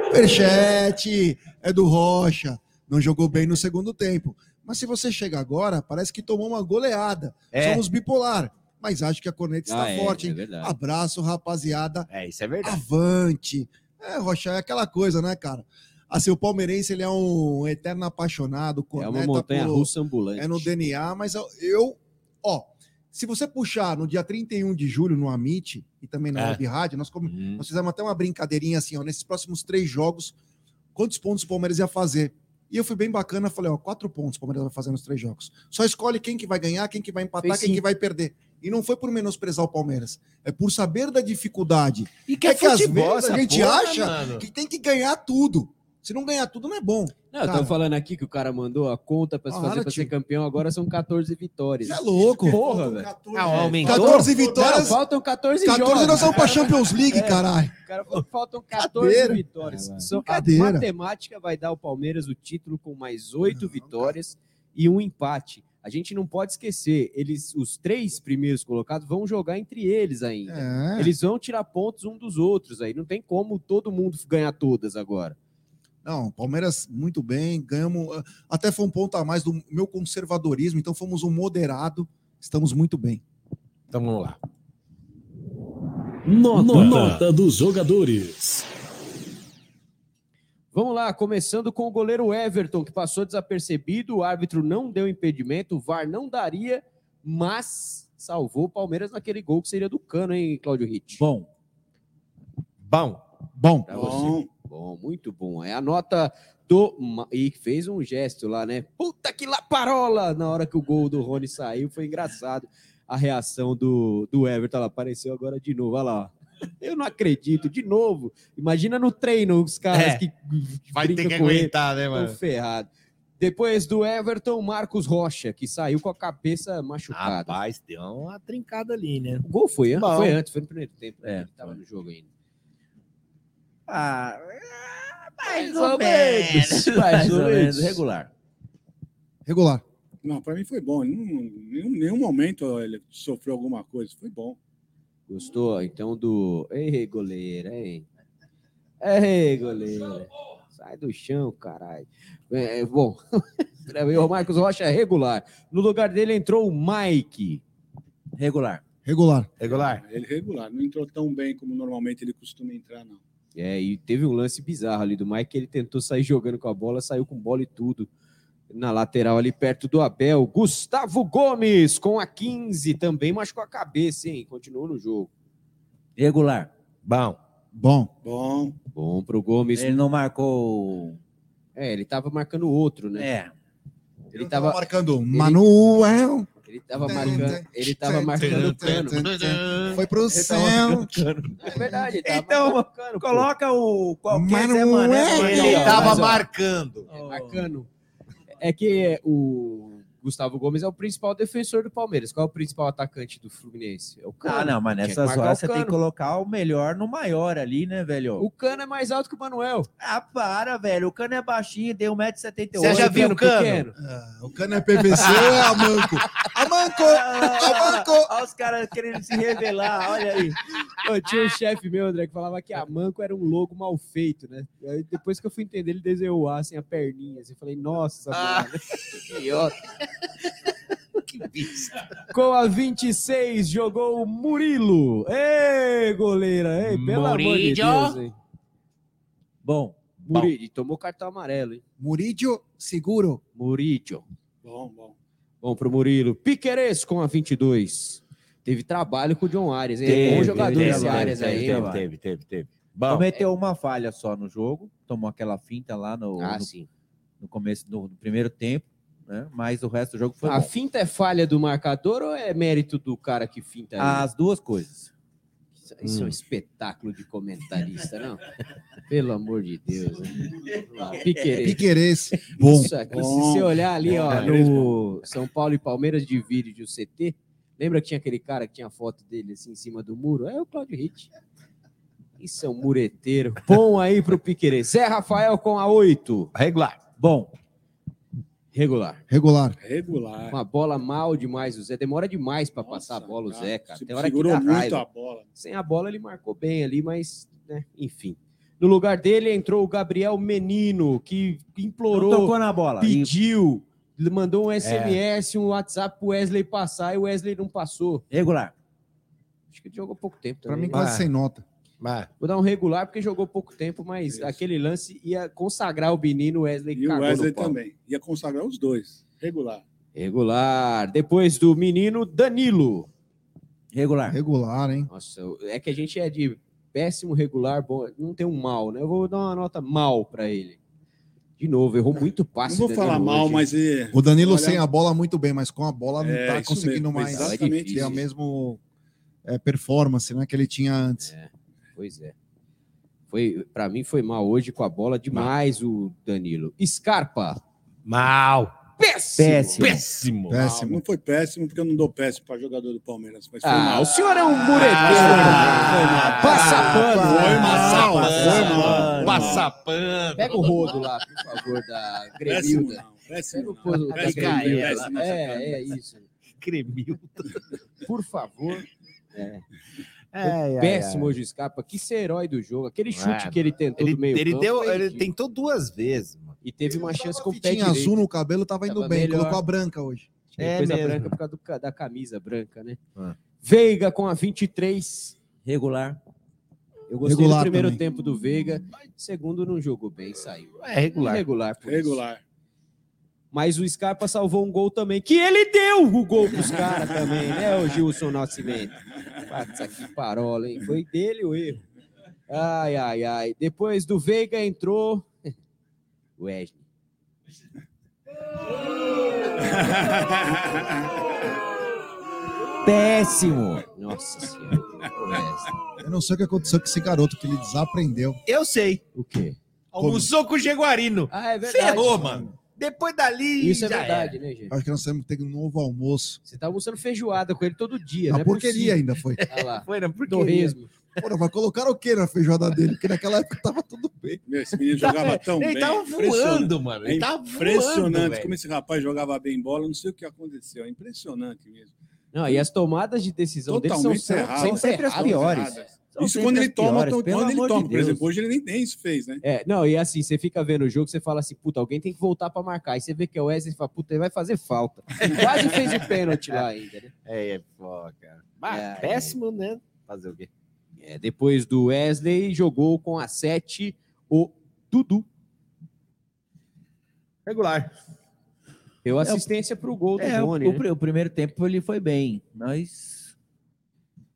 Superchat é do Rocha. Não jogou bem no segundo tempo. Mas se você chega agora, parece que tomou uma goleada. É. Somos bipolar. Mas acho que a corneta está Ah, é, forte, é. Abraço, rapaziada. É, isso é verdade. Avante. É, Rocha, é aquela coisa, né, cara? Assim, o palmeirense, ele é um eterno apaixonado. É uma corneta montanha por- russa ambulante. É no DNA, mas eu, eu- ó, se você puxar no dia 31 de julho no Amit e também na É. Web Rádio, nós, como- Uhum. nós fizemos até uma brincadeirinha assim, ó, nesses próximos três jogos, quantos pontos o Palmeiras ia fazer? E eu fui bem bacana, falei, ó, quatro pontos o Palmeiras vai fazer nos três jogos. Só escolhe quem que vai ganhar, quem que vai empatar, Fez quem sim. que vai perder. E não foi por menosprezar o Palmeiras, é por saber da dificuldade. E que é é que às vezes a gente porra, acha mano. que tem que ganhar tudo. Se não ganhar tudo, não é bom. Não, eu tô falando aqui que o cara mandou a conta pra se fazer pra ser campeão, agora são 14 vitórias. Você é louco. Porra, velho. Ah, aumentou? 14 Não, vitórias. faltam 14 14 jogos. nós vamos pra Champions League, É. caralho. Cara, faltam 14 Brincadeira. vitórias. É, São, a matemática vai dar ao Palmeiras o título com mais oito vitórias e um empate. A gente não pode esquecer, eles, os três primeiros colocados vão jogar entre eles ainda. É. Eles vão tirar pontos um dos outros aí. Não tem como todo mundo ganhar todas agora. Não, Palmeiras muito bem, ganhamos. ah, Até foi um ponto a mais do meu conservadorismo, então fomos um moderado. Estamos muito bem. Então vamos lá. Nota, Nota dos jogadores. Vamos lá, começando com o goleiro Everton, que passou desapercebido, o árbitro não deu impedimento, o VAR não daria, mas salvou o Palmeiras naquele gol que seria do Cano, hein, Cláudio Ritt? Bom. Bom. Bom. Você. Bom, muito bom. É a nota do. E fez um gesto lá, né? Puta que laparola! Na hora que o gol do Rony saiu, foi engraçado. A reação do, do Everton, ela apareceu agora de novo. Olha lá. Eu não acredito, de novo. Imagina no treino os caras É. que. Vai ter que ele. aguentar, né, Tão mano? ferrado. Depois do Everton, Marcos Rocha, que saiu com a cabeça machucada. Rapaz, deu uma trincada ali, né? O gol foi, an- Bom. foi antes, foi no primeiro tempo. né? É, Ele tava no jogo ainda. Ah, mais ou menos. Mais ou menos, regular. Regular. Não, para mim foi bom. Em nenhum, nenhum momento ele sofreu alguma coisa. Foi bom. Gostou? Então do. Ei, goleiro, hein? Ei, goleiro. Sai do chão, caralho. É, é, bom, pra mim, o Marcos Rocha é regular. No lugar dele entrou o Mike. Regular. Regular. Regular. Ele regular. Não entrou tão bem como normalmente ele costuma entrar, não. É, e teve um lance bizarro ali do Mike, que ele tentou sair jogando com a bola, saiu com bola e tudo. Na lateral ali perto do Abel, Gustavo Gomes com a 15, também machucou a cabeça, hein? Continuou no jogo. Regular. Bom. Bom. Bom. Bom pro Gomes. Ele não marcou. É, ele tava marcando outro, né? É. Ele Tava tava marcando ele- Manuel. Ele tava marcando, ele tava marcando o cano. Foi pro Ele céu. É verdade, ele tava Então, marcando coloca o qualquer Manuel. Zé Mané. Ele tava mas, ó, marcando. É marcando. É que o Gustavo Gomes é o principal defensor do Palmeiras. Qual é o principal atacante do Fluminense? É o Cano. Ah, não, mas nessas horas você tem que colocar o melhor no maior ali, né, velho? O Cano é mais alto que o Manuel. Ah, para, velho. O cano é baixinho, tem 1,78m. Você já viu o Cano? pequeno. Ah, o cano é PVC ou é a Manco? A Manco! A Manco! Olha os caras querendo se revelar, olha aí. Eu tinha um chefe meu, André, que falava que a Manco era um logo mal feito, né? E aí, depois que eu fui entender, ele desenhou o A perninha. Assim, eu falei, nossa, Ah. idiota. Que. Com a 26, jogou o Murilo. Ei, goleira, ei, pelo amor de Murillo. Deus, hein? Bom, Murillo, tomou cartão amarelo, hein? Murídio seguro. Murillo. Bom, bom. Bom pro Murilo. Piqueires com a 22. Teve trabalho com o John Arias, hein? Teve, Bom jogador teve, esse teve, Arias teve, aí, teve, mano. Teve, teve, teve. Bom, cometeu uma falha só no jogo, tomou aquela finta lá no, Ah, no, sim. no começo do, do primeiro tempo, né? Mas o resto do jogo foi A bom. finta é falha do marcador ou é mérito do cara que finta ali? As duas coisas. Isso, isso é Hum. um espetáculo de comentarista, não? Pelo amor de Deus. Né? Piqueires. Piqueires. Bom. Isso aqui, se Bom. você olhar ali, ó, no São Paulo e Palmeiras de vídeo do CT, lembra que tinha aquele cara que tinha a foto dele assim em cima do muro? É o Claudio Ritt. Isso é um mureteiro. Bom aí pro Piqueires. Zé Rafael com a 8. regular. Bom, Regular. Regular. Regular. Uma bola mal demais. O Zé demora demais para passar a bola, o Zé, cara. Tem hora que segurou dá muito raiva. a bola. Sem a bola, ele marcou bem ali, mas, né, enfim. No lugar dele entrou o Gabriel Menino, que não implorou, tocou na bola. E- pediu, mandou um SMS, um WhatsApp pro Wesley passar e o Wesley não passou. regular. Acho que ele jogou pouco tempo Pra também. mim, quase Ah. sem nota. Mas, Vou dar um regular porque jogou pouco tempo, mas Isso. aquele lance ia consagrar o menino, o Wesley E o Wesley também. Ia consagrar os dois. Regular. Regular. Depois do menino, Danilo. Regular. Regular, hein? Nossa, é que a gente é de péssimo, regular, bom, não tem um mal, né? Eu vou dar uma nota mal para ele. De novo, errou muito Não passe. vou Danilo, falar mal, hoje. mas é, O Danilo Olha- sem a bola muito bem, mas com a bola não É, tá conseguindo mesmo, mais exatamente ter a mesmo é, performance né, que ele tinha antes. Pois é. Foi, para mim foi mal hoje com a bola demais o Danilo. Scarpa. mal. Péssimo. Péssimo. Péssimo. Não, Péssimo. não foi péssimo, porque eu não dou péssimo para jogador do Palmeiras. Mas foi Ah, mal. o senhor é um mureteiro. Ah, Passa pano. Foi mal, Passa pano. mal. Passa pano. Pega o rodo lá, por favor, da Péssimo Gremilda. não. Pega Péssimo o não. rodo da Péssimo, Gremilda. péssimo, É, é isso. Cremil. Por favor. É. Ai, ai, Péssimo ai. hoje o Scarpa. Que ser herói do jogo. Aquele chute Ah, que ele tentou Ele, do meio ele campo deu, ele tentou duas vezes, mano. E teve uma chance com o pé Tinha direito. azul no cabelo, tava indo Tava bem. melhor. Colocou a branca hoje. Ele É a mesmo. branca por causa do da camisa branca, né? Ah. Veiga com a 23. Regular. Eu gostei Regular do primeiro também. tempo do Veiga. Segundo não jogou bem, saiu. É regular. Por isso. Regular. Mas o Scarpa salvou um gol também, que ele deu o gol pros caras também, né, o Gilson Nascimento? Passa que parola, hein? Foi dele o erro. Ai, ai, ai. Depois do Veiga entrou o Wesley. Péssimo. Nossa senhora. Wesley. Eu não sei o que aconteceu com esse garoto, que ele desaprendeu. Eu sei. O quê? Almoçou com o Jaguarino. Ah, é verdade. Ferrou, mano. Depois dali. Isso é verdade, era. né, gente? Acho que nós temos que ter um novo almoço. Você tá almoçando feijoada com ele todo dia, Na né? porqueria ainda foi. Olha lá. Foi na porqueria. Torresmo. Porra, mas colocaram o que na feijoada dele? Porque naquela época tava tudo bem. Meu, esse menino jogava tão Ele bem. tava impressionante. voando, mano. Ele tava voando, impressionante como esse rapaz jogava bem bola. Não sei o que aconteceu. É impressionante mesmo. Não, e as tomadas de decisão dele são, Totalmente são, errado. são sempre as piores. Erradas. São Isso quando ele toma, tão- quando ele amor de toma. Por exemplo, hoje ele nem, nem isso fez, né? É, não, e assim, você fica vendo o jogo, você fala assim, puta, alguém tem que voltar pra marcar. Aí você vê que é o Wesley e fala, puta, ele vai fazer falta. Quase fez o pênalti lá ainda, né? É, é, pô, cara. Mas É, péssimo, né? Fazer o quê? É, depois do Wesley, jogou com a 7 o Dudu. Regular. Deu assistência pro gol do É, Rony. o, né? o primeiro tempo ele foi bem, mas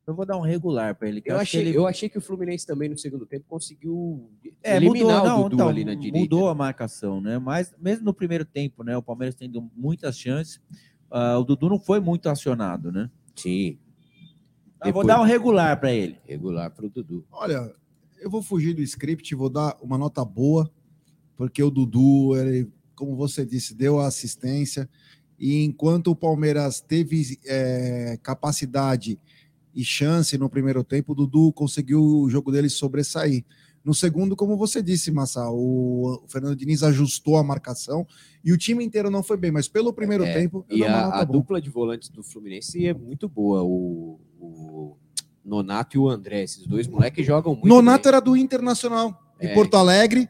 eu vou dar um regular para ele. Eu achei, ele... eu achei que o Fluminense também no segundo tempo conseguiu É, eliminar mudou, não, o Dudu então, ali na direita. Mudou a marcação, né? Mas mesmo no primeiro tempo, né? O Palmeiras tendo muitas chances, ah, o Dudu não foi muito acionado, né? Sim. Eu vou Depois- dar um regular para ele. Regular pro Dudu. Olha, eu vou fugir do script, vou dar uma nota boa, porque o Dudu, ele, como você disse, deu a assistência. E enquanto o Palmeiras teve é, capacidade e chance no primeiro tempo, o Dudu conseguiu o jogo dele sobressair. No segundo, como você disse, Massa, o, Fernando Diniz ajustou a marcação e o time inteiro não foi bem, mas pelo primeiro É, tempo, E a, nota a dupla de volantes do Fluminense é muito boa. O, o Nonato e o André. Esses dois moleques jogam muito Nonato bem. era do Internacional, em É. Porto Alegre.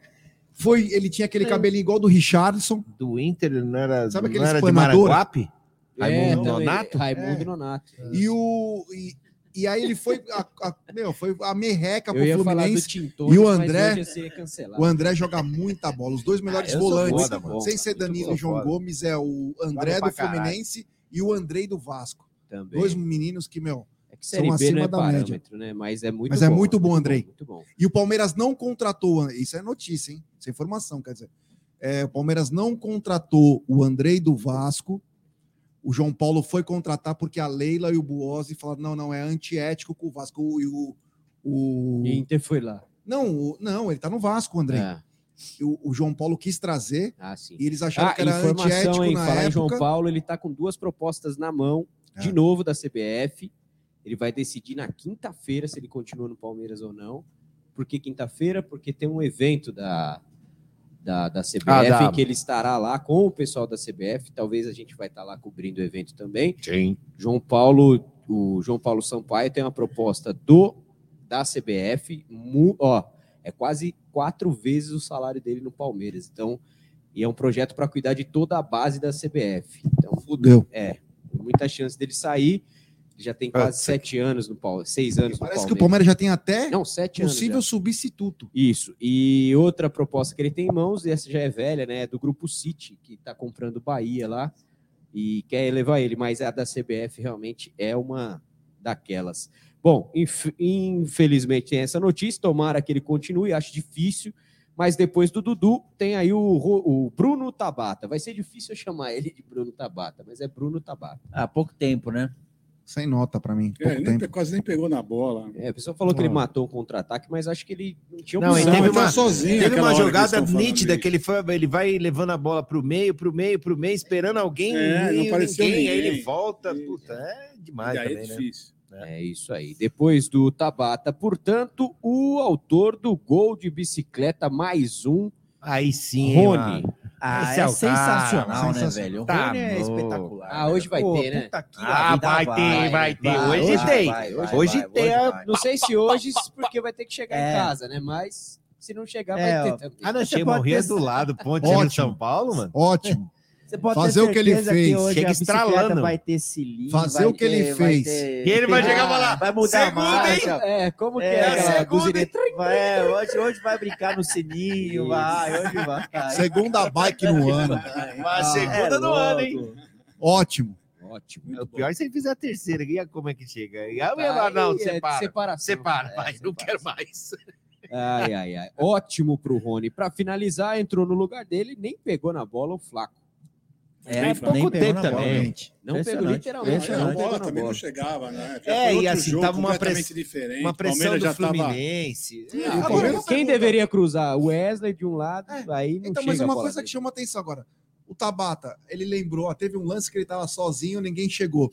Foi, ele tinha aquele cabelinho igual do Richardson. Do Inter, não era, Sabe não aquele era de espanador? Maranguape? É, Raimundo também, Nonato? Raimundo É. Nonato. E, o, e, e aí ele foi, a, a- meu, foi a merreca Eu pro ia Fluminense. Tintones, E o André, o André joga muita bola. Os dois melhores Ah, eu sou volantes, foda, mano. sem ser Danilo e João foda. Gomes, é o André do Fluminense e o Andrei do Vasco. Também. Dois meninos que, meu, É que Série são acima é da média. né? Mas é muito Mas bom. é muito bom, Andrei. Muito bom. E o Palmeiras não contratou, isso é notícia, hein? Isso é informação, quer dizer. É, o Palmeiras não contratou o Andrei do Vasco. O João Paulo foi contratar porque a Leila e o Buozzi falaram: não, não, é antiético com o Vasco. E o. o... E Inter foi lá. Não, o- não, ele tá no Vasco, Andrei. É. O, o João Paulo quis trazer Ah, sim. e eles acharam Ah, que era informação, antiético hein? na Falar época. em João Paulo, ele tá com duas propostas na mão, de É. novo da CBF. Ele vai decidir na quinta-feira se ele continua no Palmeiras ou não. Por que quinta-feira? Porque tem um evento da, da, da CBF Ah, que ele estará lá com o pessoal da CBF. Talvez a gente vai estar lá cobrindo o evento também. Sim. João Paulo, o João Paulo Sampaio tem uma proposta do da CBF, mu- ó, é quase quatro vezes o salário dele no Palmeiras. Então, e é um projeto para cuidar de toda a base da CBF. Então, Fudeu. é, muita chance dele sair. Já tem quase Ah, sete anos no Palmeiras, seis anos no Parece Palmeiras. que o Palmeiras já tem até Não, sete anos possível já. substituto. Isso. E outra proposta que ele tem em mãos, e essa já é velha, né? É do Grupo City, que está comprando Bahia lá e quer levar ele, mas a da CBF realmente é uma daquelas. Bom, inf- infelizmente tem essa notícia, tomara que ele continue, acho difícil, mas depois do Dudu tem aí o, o Bruno Tabata. Vai ser difícil eu chamar ele de Bruno Tabata, mas é Bruno Tabata. Há pouco tempo, né? Sem nota pra mim. É, ele nem quase nem pegou na bola. É, a pessoa falou que ele Ah. matou o contra-ataque, mas acho que ele não tinha Não, ele opção. teve ele tá uma, sozinho teve uma que jogada falando nítida que ele, foi, ele vai levando a bola pro meio, pro meio, pro meio, esperando alguém. É, não e apareceu ninguém, Aí ele ninguém. volta. Puta, é demais E é também, né? difícil. É isso aí. Depois do Tabata, portanto, o autor do gol de bicicleta mais um, Aí sim, Rony. mano. Ah, Esse é, é o sensacional, cara, né, sensacional. velho? O Tá Rony é espetacular. Ah, hoje vai Pô, ter, né? Ah, vida, vai ter, vai ter. Hoje vai, tem. vai, vai, Hoje vai, tem. hoje vai. Não sei se hoje, porque vai ter que chegar É. em casa, né? Mas se não chegar, É, vai ter. Ah, não, pode morria ter- do lado, ponte. Rio São Paulo, mano. Ótimo. Você pode Fazer o que ele fez. hoje Chega a estralando. Vai ter cilindro. Fazer vai o que ele ter- fez. ter- E ele vai chegar e falar, Vai mudar a "Segunda, marcha. É, como que é, É, aquela segunda? Vai, é, hoje, hoje vai brincar no sininho, vai, hoje vai. Segunda bike no ano. Vai a segunda É do ano, hein? Ótimo. Ótimo. O pior é se ele fizer a terceira. E como é que chega? E aí, Tá, não, é separa. separação. Separa, É, vai, não quero mais. Ai, ai, ai. Ótimo pro Rony. Para finalizar, entrou no lugar dele, nem pegou na bola o Flaco. É, Bem, pouco tempo também. bola, gente. Não pegou literalmente. a bola também bola. não chegava, né? Já É, e assim, tava uma completamente press- diferente. Uma pressão Palmeiras do já tava- Fluminense. É, Ah, Agora, Quem pergunta. deveria cruzar? O Wesley de um lado, aí não Então, chega mas a uma coisa dele. que chama atenção agora. O Tabata, ele lembrou, ó, teve um lance que ele tava sozinho, ninguém chegou.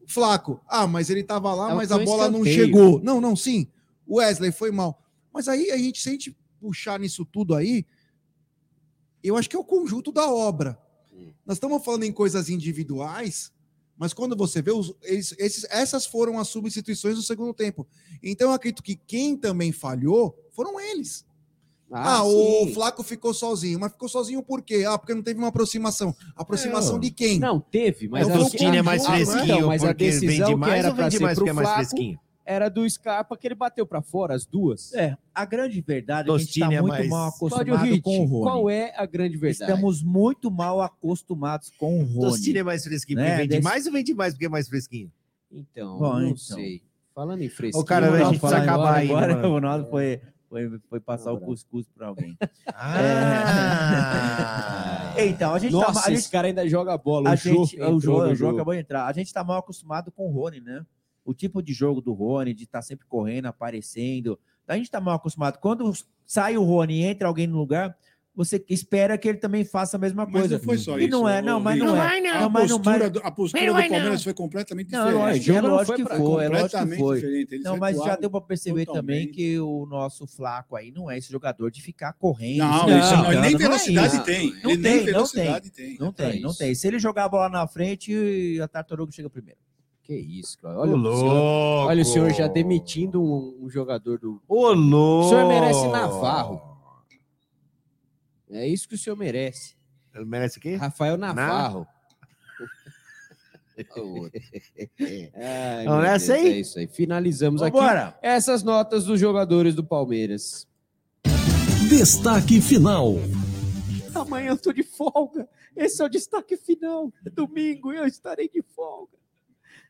O Flaco, ah, mas ele tava lá, Tava mas a bola não chegou. Não, não, sim. O Wesley foi mal. Mas aí a gente, se a gente puxar nisso tudo aí, eu acho que é o conjunto da obra. Nós estamos falando em coisas individuais, mas quando você vê, os, esses- essas foram as substituições do segundo tempo. Então eu acredito que quem também falhou foram eles. Ah, o sim. Flaco ficou sozinho. Mas ficou sozinho por quê? Ah, porque não teve uma aproximação. Aproximação É. de quem? Não, teve, mas É o o a- Tostini é mais conjunto, né? fresquinho, Então, mas a porque decisão que mais era vende ser mais pro porque é mais Flaco, fresquinho? Era do Scarpa que ele bateu pra fora, as duas. É, a grande verdade é que a gente está é muito mais- mal acostumado Ritt, com o Rony. qual é a grande verdade? Estamos muito mal acostumados com o Rony. Tostini é mais fresquinho, Né? porque vende Desse- mais ou vende mais porque é mais fresquinho? Então, Bom, não então. sei. Falando em fresquinho... Ô, cara, a gente precisa acabar agora- aí, Agora mano. o Ronaldo foi, foi, foi passar o cuscuz para alguém. Ah! É. Então, a gente Nossa, tá, a esse gente, cara ainda joga bola. a o gente, o entrou no o jogo. acabou de entrar. A gente tá mal acostumado com o Rony, né? O tipo de jogo do Rony, de estar sempre correndo, aparecendo. A gente tá mal acostumado. Quando sai o Rony e entra alguém no lugar, você espera que ele também faça a mesma Mas coisa. não foi só e isso. não é, não, mas não Vitor. é. A Não, mas não, postura, mas- do, a postura Mas do não é, Palmeiras não. foi completamente Não, diferente. lógico, é lógico que foi, é lógico que completamente foi. diferente. Não, mas já deu para perceber também totalmente. que o nosso Flaco aí não é esse jogador de ficar correndo. Não, isso não, nem é velocidade isso. tem. Não Ele nem tem, não velocidade tem. tem. Não tem, não tem. Se ele jogar a bola na frente, a tartaruga chega primeiro. Que isso, cara. Olha, Ô, o senhor, louco! olha o senhor já demitindo um, um jogador do. Ô, louco! O senhor merece Navarro. É isso que o senhor merece. Ele merece o quê? Rafael Navarro. Ai, nessa Deus, aí? É isso aí. Finalizamos Vambora. aqui essas notas dos jogadores do Palmeiras. Destaque final. Amanhã eu tô de folga. Esse é o destaque final. Domingo eu estarei de folga.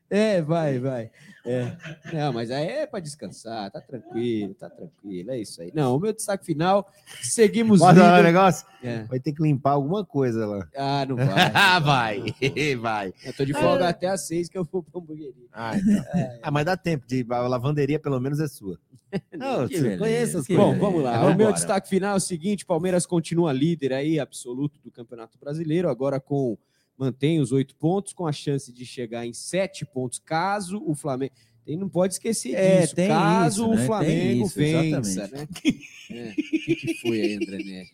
É, vai, vai. É. Não, mas aí é para descansar, tá tranquilo, tá tranquilo, é isso aí. Não, o meu destaque final, seguimos Posso falar um líder- negócio? É. Vai ter que limpar alguma coisa lá. Ah, não vai. Ah, vai. vai. Eu tô de folga até às seis que eu vou pra hamburgueria. Ah, então. ah, mas dá tempo. De, a lavanderia pelo menos é sua. Não, Que você beleza, conhece as que coisas. Bom, vamos lá. Vambora. o meu destaque final é o seguinte: Palmeiras continua líder aí, absoluto do Campeonato Brasileiro, agora com mantém os oito pontos, com a chance de chegar em sete pontos, caso o Flamengo. E não pode esquecer É, disso. tem caso isso, o né? Tem Flamengo isso, vença, né? exatamente. É. O que, que foi aí, André Nery?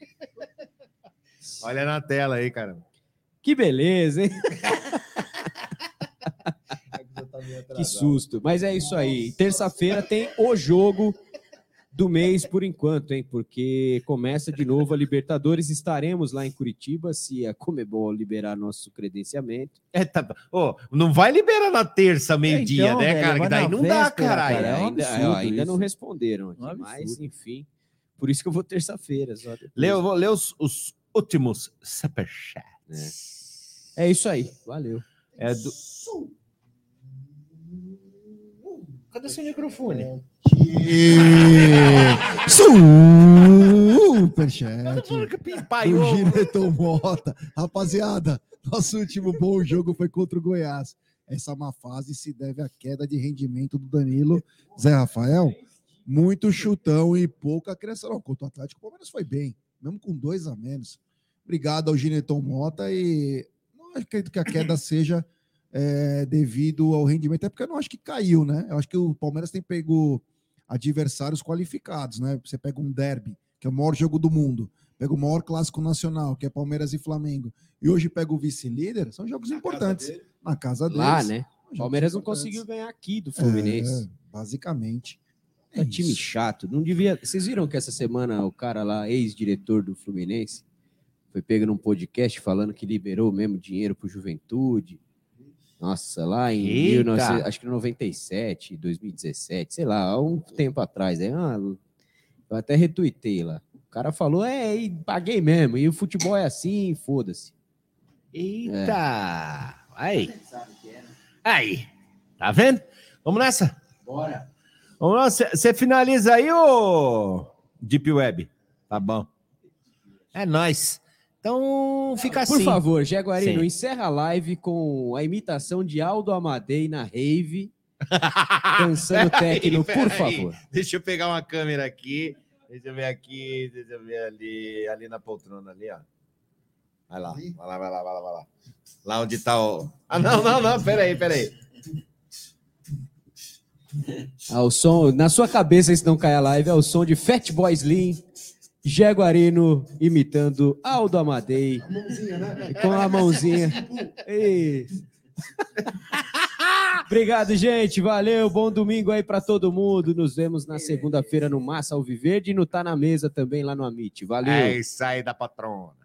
Olha na tela aí, cara. Que beleza, hein? Que susto. Mas é isso aí. Terça-feira tem o jogo do mês por enquanto, hein? Porque começa de novo a Libertadores. Estaremos lá em Curitiba se a Comebol liberar nosso credenciamento. É, tá... Ô, não vai liberar na terça, meio-dia, Então, né, velho, cara? Que daí não dá, véspera, caralho. cara. É um ainda absurdo ainda não responderam aqui, Um mas enfim. Por isso que eu vou terça-feira. só depois. Lê, eu vou ler os, os últimos superchats. É isso aí. Valeu. É do... Cadê seu microfone? Superchat. O Gineton Mota. Rapaziada, nosso último bom jogo foi contra o Goiás. Essa má fase se deve à queda de rendimento do Danilo. Zé Rafael, muito chutão e pouca criação. Não, contra o Atlético, o Palmeiras foi bem, mesmo com dois a menos. Obrigado ao Gineton Mota e não acredito que a queda seja é, devido ao rendimento, é porque eu não acho que caiu, né? Eu acho que o Palmeiras tem pego adversários qualificados, né? Você pega um derby, que é o maior jogo do mundo, pega o maior clássico nacional, que é Palmeiras e Flamengo, e hoje pega o vice-líder, são jogos importantes na casa deles. Lá, né? O Palmeiras não conseguiu ganhar aqui do Fluminense. É, basicamente. É time chato. Não devia. Vocês viram que essa semana o cara lá, ex-diretor do Fluminense, foi pego num podcast falando que liberou mesmo dinheiro pro Juventude. Nossa, lá em Eita! 1900, acho que 97, 2017, sei lá, há um tempo atrás. Aí, ah, eu até retuitei lá. O cara falou, é, e paguei mesmo. E o futebol é assim, foda-se. Eita! Aí. Aí. Tá vendo? Vamos nessa? Bora. Vamos lá. Você finaliza aí, ô Deep Web. Tá bom. É nóis. Então fica assim. Por favor, Jaguarino, Sim. encerra a live com a imitação de Aldo Amadei na rave, dançando techno, por favor. Deixa eu pegar uma câmera aqui. Deixa eu ver aqui. Deixa eu ver ali. Ali na poltrona ali, ó. Vai lá. Vai lá, vai lá, vai lá, vai lá. Lá onde tá o. Ah, não, não, não. Peraí, peraí. Ah, o som, na sua cabeça, se não cai a live, é o som de Fatboy Slim, Jaguarino imitando Aldo Amadei. Com a mãozinha. Isso. Obrigado, gente. Valeu. Bom domingo aí pra todo mundo. Nos vemos na segunda-feira no Massa Alviverde e no Tá na Mesa também lá no Amit. Valeu. É isso aí da patrona.